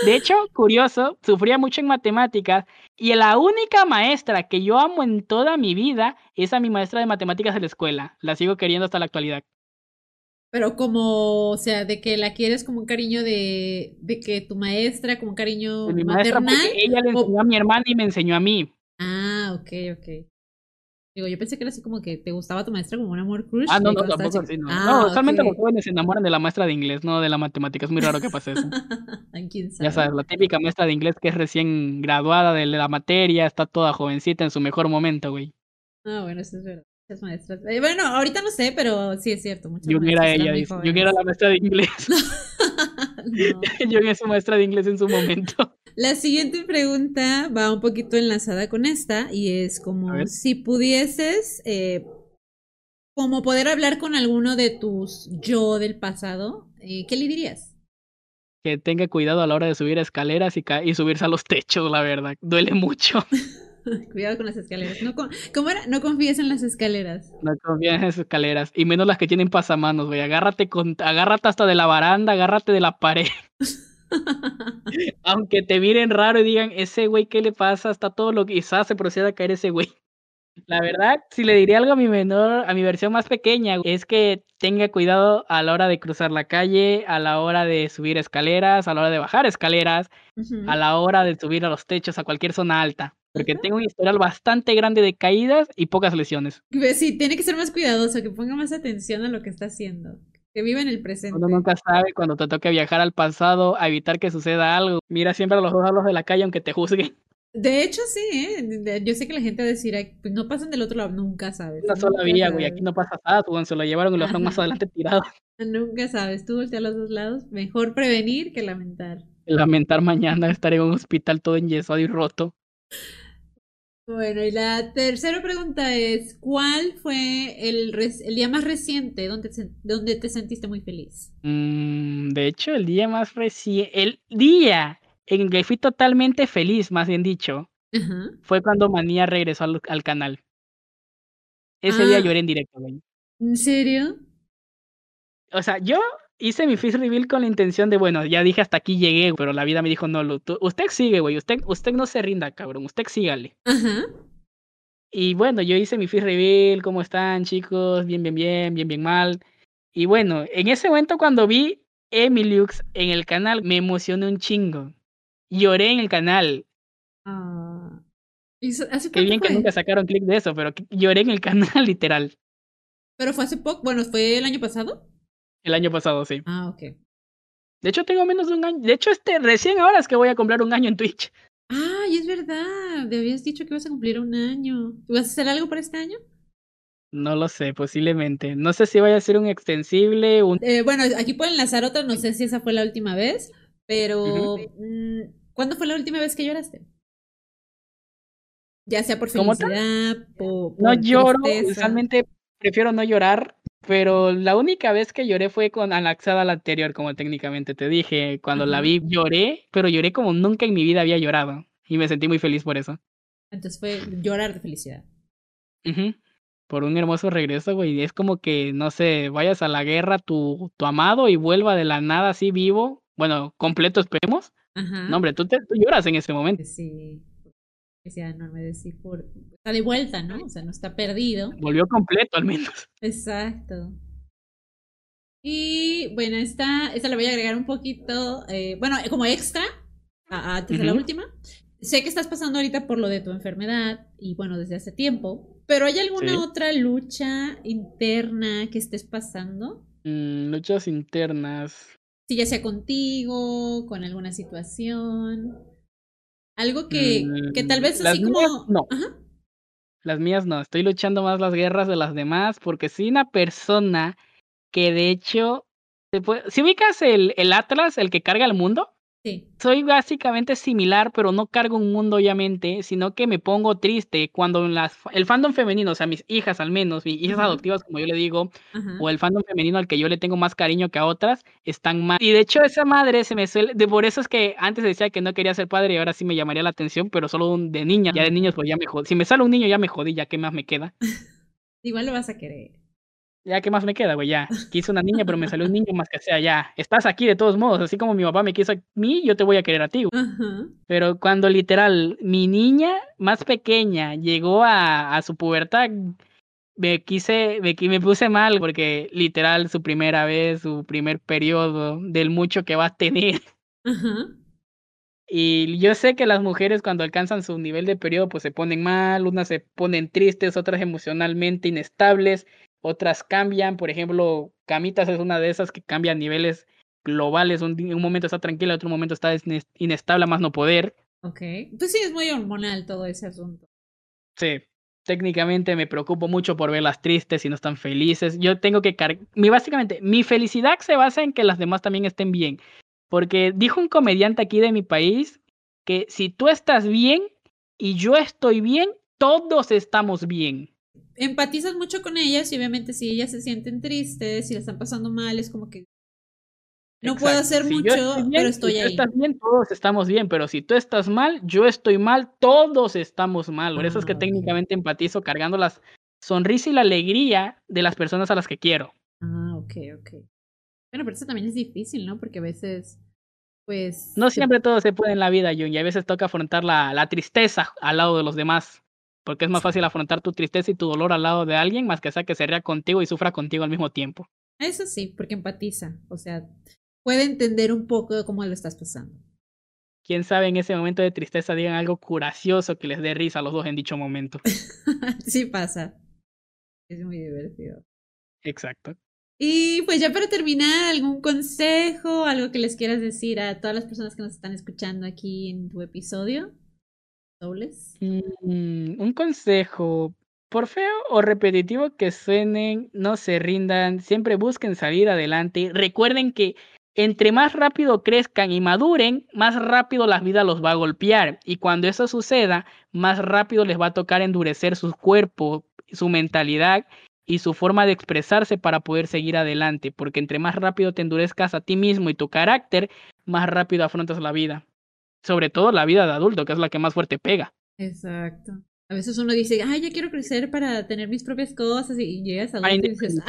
De hecho, curioso, sufría mucho en matemáticas y la única maestra que yo amo en toda mi vida es a mi maestra de matemáticas de la escuela. La sigo queriendo hasta la actualidad. Pero como, o sea, de que la quieres como un cariño de, de que tu maestra, como un cariño mi maternal. ella le enseñó a mi hermana y me enseñó a mí. Ah, ok, ok. Digo, yo pensé que era así como que te gustaba tu maestra como un amor crush. Ah, no, no, tampoco así, no. Ah, no, usualmente los jóvenes se enamoran de la maestra de inglés, no de la matemática. Es muy raro que pase eso. <laughs> ¿Quién sabe? Ya sabes, la típica maestra de inglés que es recién graduada de la materia, está toda jovencita en su mejor momento, güey. Ah, bueno, eso es verdad. Muchas maestras. Eh, bueno, ahorita no sé, pero sí es cierto. Yo era ella. Yo era la maestra de inglés. <laughs> <laughs> Yo era su maestra de inglés en su momento. La siguiente pregunta va un poquito enlazada con esta y es como si pudieses eh, como poder hablar con alguno de tus yo del pasado, eh, ¿qué le dirías? Que tenga cuidado a la hora de subir escaleras y, y subirse a los techos, la verdad. Duele mucho. <laughs> Cuidado con las escaleras. No ¿Cómo era? No confíes en las escaleras. No confíes en las escaleras. Y menos las que tienen pasamanos, güey. Agárrate, con, agárrate hasta de la baranda, agárrate de la pared. <laughs> <laughs> Aunque te miren raro y digan, ese güey, ¿qué le pasa? Está todo lo que quizás se proceda a caer ese güey. <laughs> La verdad, si le diría algo a mi menor, a mi versión más pequeña, es que tenga cuidado a la hora de cruzar la calle, a la hora de subir escaleras, a la hora de bajar escaleras, a la hora de subir a los techos, a cualquier zona alta. Porque tengo un historial bastante grande de caídas y pocas lesiones. Pues sí, tiene que ser más cuidadoso, que ponga más atención a lo que está haciendo. Que viva en el presente. Uno nunca sabe cuando te toque viajar al pasado a evitar que suceda algo. Mira siempre a los dos lados de la calle aunque te juzguen. De hecho, sí, ¿eh? Yo sé que la gente decirá, pues no pasan del otro lado, nunca sabes. Una sola vía, güey, aquí no pasa nada, pues se lo llevaron y lo dejaron más adelante tirado. <laughs> Nunca sabes, tú volteas a los dos lados, mejor prevenir que lamentar. Lamentar mañana estar en un hospital todo enyesado y roto. Bueno, y la tercera pregunta es, ¿cuál fue el, el día más reciente donde, donde te sentiste muy feliz? Mm, de hecho, el día más reciente, el día en que fui totalmente feliz, más bien dicho, fue cuando Manía regresó al, canal. Ese día ah. lloré en directo, güey. ¿En serio? O sea, yo hice mi face reveal con la intención de, bueno, ya dije hasta aquí llegué, pero la vida me dijo, no, usted sigue, güey, usted, usted no se rinda, cabrón, usted sígale. Ajá. Y bueno, yo hice mi face reveal, ¿cómo están, chicos? Bien, bien, bien, bien, bien mal. Y bueno, en ese momento cuando vi Emiliux en el canal, me emocioné un chingo. Lloré en el canal. Ah. Qué bien que nunca sacaron clip de eso, pero lloré en el <laughs> canal, literal. Pero fue hace poco, bueno, ¿fue el año pasado? El año pasado, sí. Ah, ok. De hecho, tengo menos de un año. De hecho, este recién ahora es que voy a comprar un año en Twitch. Ah, y es verdad. Te habías dicho que ibas a cumplir un año. ¿Vas a hacer algo para este año? No lo sé, posiblemente. No sé si vaya a ser un extensible. Un... Eh, bueno, aquí pueden enlazar otra, no sé si esa fue la última vez, pero ¿Cuándo fue la última vez que lloraste? Ya sea por felicidad, por, No lloro, usualmente prefiero no llorar, pero la única vez que lloré fue con Anaxada la anterior, como técnicamente te dije. Cuando la vi lloré, pero lloré como nunca en mi vida había llorado. Y me sentí muy feliz por eso. Entonces fue llorar de felicidad. Por un hermoso regreso, güey. Es como que, no sé, vayas a la guerra tu, tu amado y vuelva de la nada así vivo. Bueno, completo esperemos. No, hombre, tú, te, lloras en ese momento. Sí, sea enorme decir, por... está de vuelta, ¿no? O sea, no está perdido. Volvió completo al menos. Exacto. Y bueno, esta, esta la voy a agregar un poquito, eh, bueno, como extra, antes de la última. Sé que estás pasando ahorita por lo de tu enfermedad y bueno, desde hace tiempo, pero ¿hay alguna otra lucha interna que estés pasando? Mm, luchas internas. Si ya sea contigo, con alguna situación. Algo que, que tal vez así como. no. Las mías no. Estoy luchando más las guerras de las demás porque soy una persona que de hecho. Si ubicas el, el Atlas, el que carga el mundo, soy básicamente similar, pero no cargo un mundo obviamente, sino que me pongo triste cuando las, el fandom femenino, o sea, mis hijas al menos, mis hijas adoptivas como yo le digo, o el fandom femenino al que yo le tengo más cariño que a otras, están mal. Y de hecho esa madre se me suele, de por eso es que antes decía que no quería ser padre y ahora sí me llamaría la atención, pero solo de niña, ya de niños pues ya me jodí. Si me sale un niño ya me jodí, ya qué más me queda. <laughs> Igual lo vas a querer ya, ¿qué más me queda, güey? Ya, quise una niña, pero me salió un niño más que sea, ya, estás aquí de todos modos, así como mi papá me quiso a mí, yo te voy a querer a ti. Pero cuando literal mi niña más pequeña llegó a, a su pubertad, me quise, me, me puse mal porque literal su primera vez, su primer periodo, del mucho que va a tener. Y yo sé que las mujeres cuando alcanzan su nivel de periodo pues se ponen mal, unas se ponen tristes, otras emocionalmente inestables otras cambian, por ejemplo, Camitas es una de esas que cambian niveles globales, un, un momento está tranquila, otro momento está inestable, más no poder. Ok, pues sí, es muy hormonal todo ese asunto. Sí, técnicamente me preocupo mucho por verlas tristes y no están felices. Yo tengo que mi básicamente mi felicidad se basa en que las demás también estén bien, porque dijo un comediante aquí de mi país que si tú estás bien y yo estoy bien, todos estamos bien empatizas mucho con ellas y obviamente si ellas se sienten tristes, si la están pasando mal, es como que No puedo hacer mucho, pero estoy ahí. Si tú estás bien, todos estamos bien, pero si tú estás mal, yo estoy mal, todos estamos mal. Por eso es que ah, técnicamente empatizo cargando las sonrisa y la alegría de las personas a las que quiero. Ah, ok, ok. Bueno, pero eso también es difícil, ¿no? Porque a veces, pues... No siempre todo se puede en la vida, Jun, y a veces toca afrontar la, la tristeza al lado de los demás. Porque es más fácil afrontar tu tristeza y tu dolor al lado de alguien más que sea que se ría contigo y sufra contigo al mismo tiempo. Eso sí, porque empatiza. O sea, puede entender un poco de cómo lo estás pasando. Quién sabe en ese momento de tristeza digan algo curacioso que les dé risa a los dos en dicho momento. <laughs> sí pasa. Es muy divertido. Exacto. Y pues ya para terminar, ¿algún consejo, algo que les quieras decir a todas las personas que nos están escuchando aquí en tu episodio? Mm, un consejo, por feo o repetitivo que suenen, no se rindan, siempre busquen salir adelante. Recuerden que entre más rápido crezcan y maduren, más rápido la vida los va a golpear. Y cuando eso suceda, más rápido les va a tocar endurecer sus cuerpos, su mentalidad y su forma de expresarse para poder seguir adelante. Porque entre más rápido te endurezcas a ti mismo y tu carácter, más rápido afrontas la vida. Sobre todo la vida de adulto, que es la que más fuerte pega. Exacto. A veces uno dice, ay, ya quiero crecer para tener mis propias cosas y llegas a y dices,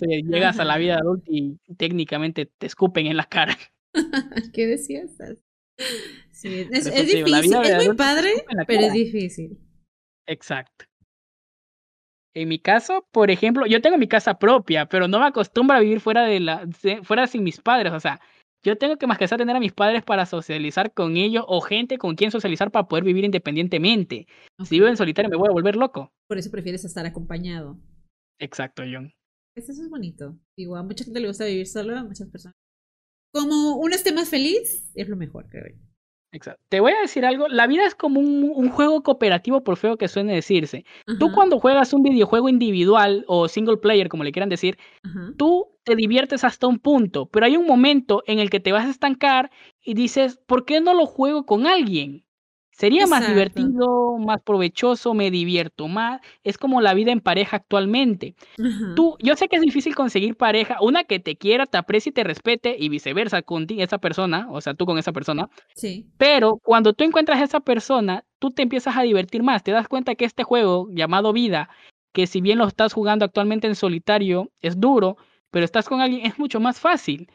y llegas a la vida adulta y técnicamente te escupen en la cara. <laughs> ¿Qué decías? Sí, es, es difícil, es muy padre, pero es difícil. Exacto. En mi caso, por ejemplo, yo tengo mi casa propia, pero no me acostumbro a vivir fuera de la, fuera sin mis padres. O sea, yo tengo que más que tener a mis padres para socializar con ellos o gente con quien socializar para poder vivir independientemente. Si vivo en solitario me voy a volver loco. Por eso prefieres estar acompañado. Exacto, John. Eso es bonito. Digo, a mucha gente le gusta vivir solo, a muchas personas. Como uno esté más feliz, es lo mejor, creo yo. Exacto. Te voy a decir algo, la vida es como un, juego cooperativo, por feo que suene decirse. Tú cuando juegas un videojuego individual o single player, como le quieran decir, tú te diviertes hasta un punto, pero hay un momento en el que te vas a estancar y dices, ¿por qué no lo juego con alguien? Sería más divertido, más provechoso, me divierto más. Es como la vida en pareja actualmente. Tú, yo sé que es difícil conseguir pareja, una que te quiera, te aprecie y te respete y viceversa con esa persona, o sea, tú con esa persona. Sí. Pero cuando tú encuentras a esa persona, tú te empiezas a divertir más. Te das cuenta que este juego llamado vida, que si bien lo estás jugando actualmente en solitario, es duro, pero estás con alguien, es mucho más fácil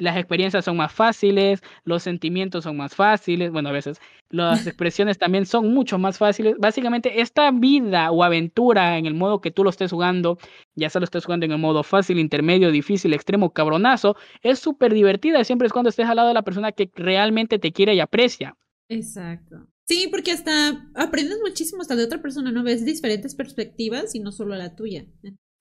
las experiencias son más fáciles, los sentimientos son más fáciles, bueno, a veces las expresiones también son mucho más fáciles. Básicamente, esta vida o aventura en el modo que tú lo estés jugando, ya sea lo estés jugando en el modo fácil, intermedio, difícil, extremo, cabronazo, es súper divertida siempre es cuando estés al lado de la persona que realmente te quiere y aprecia. Exacto. Sí, porque hasta aprendes muchísimo hasta de otra persona, ¿no? Ves diferentes perspectivas y no solo la tuya.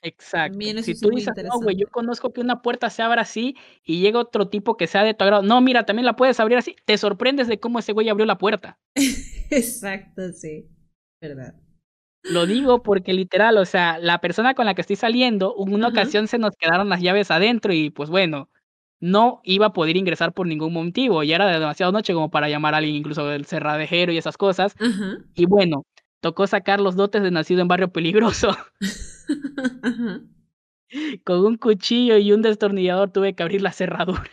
Exacto. Si tú dices, no, güey, yo conozco que una puerta se abra así y llega otro tipo que sea de tu agrado. No, mira, también la puedes abrir así. Te sorprendes de cómo ese güey abrió la puerta. <laughs> Exacto, sí. Verdad. Lo digo porque literal, o sea, la persona con la que estoy saliendo, en una ocasión se nos quedaron las llaves adentro y pues bueno, no iba a poder ingresar por ningún motivo. Ya era de demasiado noche como para llamar a alguien, incluso del cerradejero y esas cosas. Y bueno, tocó sacar los dotes de nacido en barrio peligroso. <laughs> Con un cuchillo y un destornillador tuve que abrir la cerradura.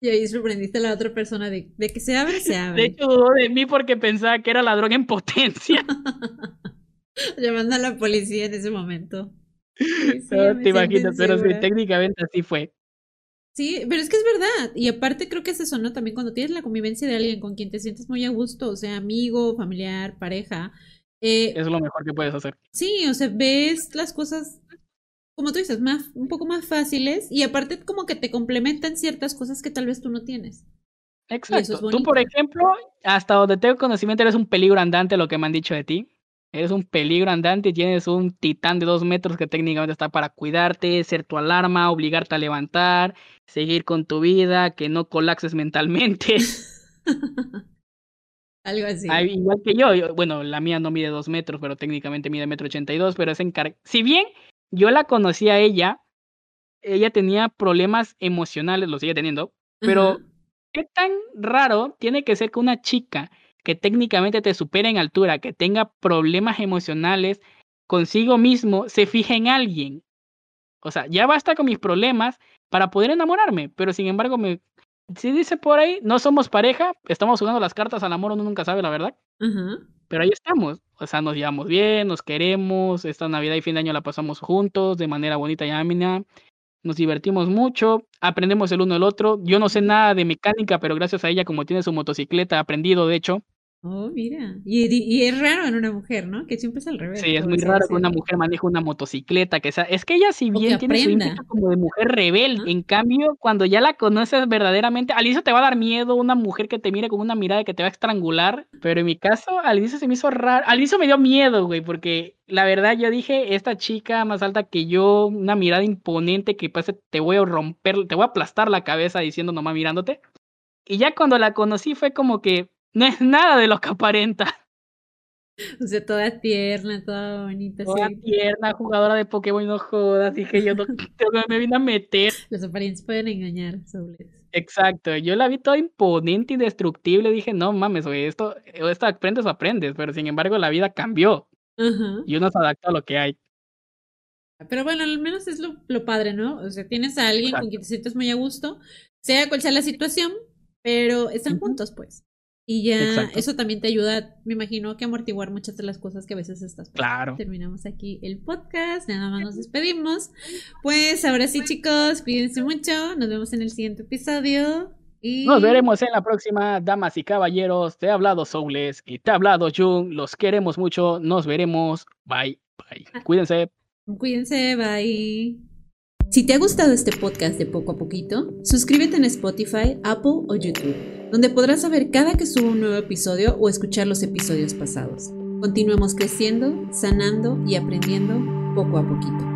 Y ahí sorprendiste a la otra persona de, que se abre, se abre. De hecho, dudó de mí porque pensaba que era ladrón en potencia. <laughs> Llamando a la policía en ese momento. <laughs> no te imaginas, pero sí, técnicamente así fue. Sí, pero es que es verdad. Y aparte creo que es eso, ¿no? También cuando tienes la convivencia de alguien con quien te sientes muy a gusto, o sea, amigo, familiar, pareja, eh, es lo mejor que puedes hacer. Sí, o sea, ves las cosas, como tú dices, más, un poco más fáciles y aparte como que te complementan ciertas cosas que tal vez tú no tienes. Exacto. Tú, por ejemplo, hasta donde tengo conocimiento, eres un peligro andante, lo que me han dicho de ti. Eres un peligro andante y tienes un titán de dos metros que técnicamente está para cuidarte, ser tu alarma, obligarte a levantar, seguir con tu vida, que no colapses mentalmente. <laughs> Algo así. igual que yo, bueno, la mía no mide dos metros, pero técnicamente mide metro ochenta y dos, pero es encar... Si bien yo la conocí a ella, ella tenía problemas emocionales, lo sigue teniendo, pero ¿qué tan raro tiene que ser que una chica que técnicamente te supera en altura, que tenga problemas emocionales consigo mismo, se fije en alguien? O sea, ya basta con mis problemas para poder enamorarme. Pero sin embargo, me, si dice por ahí, no somos pareja, estamos jugando las cartas al amor, uno nunca sabe la verdad. Pero ahí estamos. O sea, nos llevamos bien, nos queremos. Esta Navidad y fin de año la pasamos juntos de manera bonita y amena. Nos divertimos mucho, aprendemos el uno el otro. Yo no sé nada de mecánica, pero gracias a ella, como tiene su motocicleta, aprendido, de hecho. Oh, mira. Y, es raro en una mujer, ¿no? Que siempre es al revés. Sí, es muy raro que una mujer maneje una motocicleta. Que sea, es que ella, si bien tiene su ímpetu como de mujer rebelde, en cambio, cuando ya la conoces verdaderamente, al inicio te va a dar miedo una mujer que te mire con una mirada que te va a estrangular. Pero en mi caso, al inicio se me hizo raro. Al inicio me dio miedo, güey, porque la verdad yo dije, esta chica más alta que yo, una mirada imponente que parece te voy a romper, te voy a aplastar la cabeza diciendo nomás mirándote. Y ya cuando la conocí fue como que <laughs> no es nada de lo que aparenta. O sea, toda tierna, toda bonita. Toda tierna, jugadora de Pokémon, no jodas. Dije yo, no, <laughs> me vine a meter. Las apariencias pueden engañar, Exacto, yo la vi toda imponente, indestructible. Dije, no mames, güey, esto, esto aprendes o aprendes. Pero sin embargo, la vida cambió. Y uno se adapta a lo que hay. Pero bueno, al menos es lo, lo padre, ¿no? O sea, tienes a alguien con quien te sientes muy a gusto, sea cual sea la situación, pero están juntos, pues. Y ya eso también te ayuda, me imagino, que amortiguar muchas de las cosas que a veces estás. Claro. Terminamos aquí el podcast, nada más nos despedimos. Pues ahora sí, chicos, cuídense mucho. Nos vemos en el siguiente episodio. Y... Nos veremos en la próxima, damas y caballeros. Te ha hablado Soules y te ha hablado Jung. Los queremos mucho. Nos veremos. Bye, bye. Ah. Cuídense. Cuídense, bye. Si te ha gustado este podcast de poco a poquito, suscríbete en Spotify, Apple o YouTube, donde podrás saber cada que subo un nuevo episodio o escuchar los episodios pasados. Continuemos creciendo, sanando y aprendiendo poco a poquito.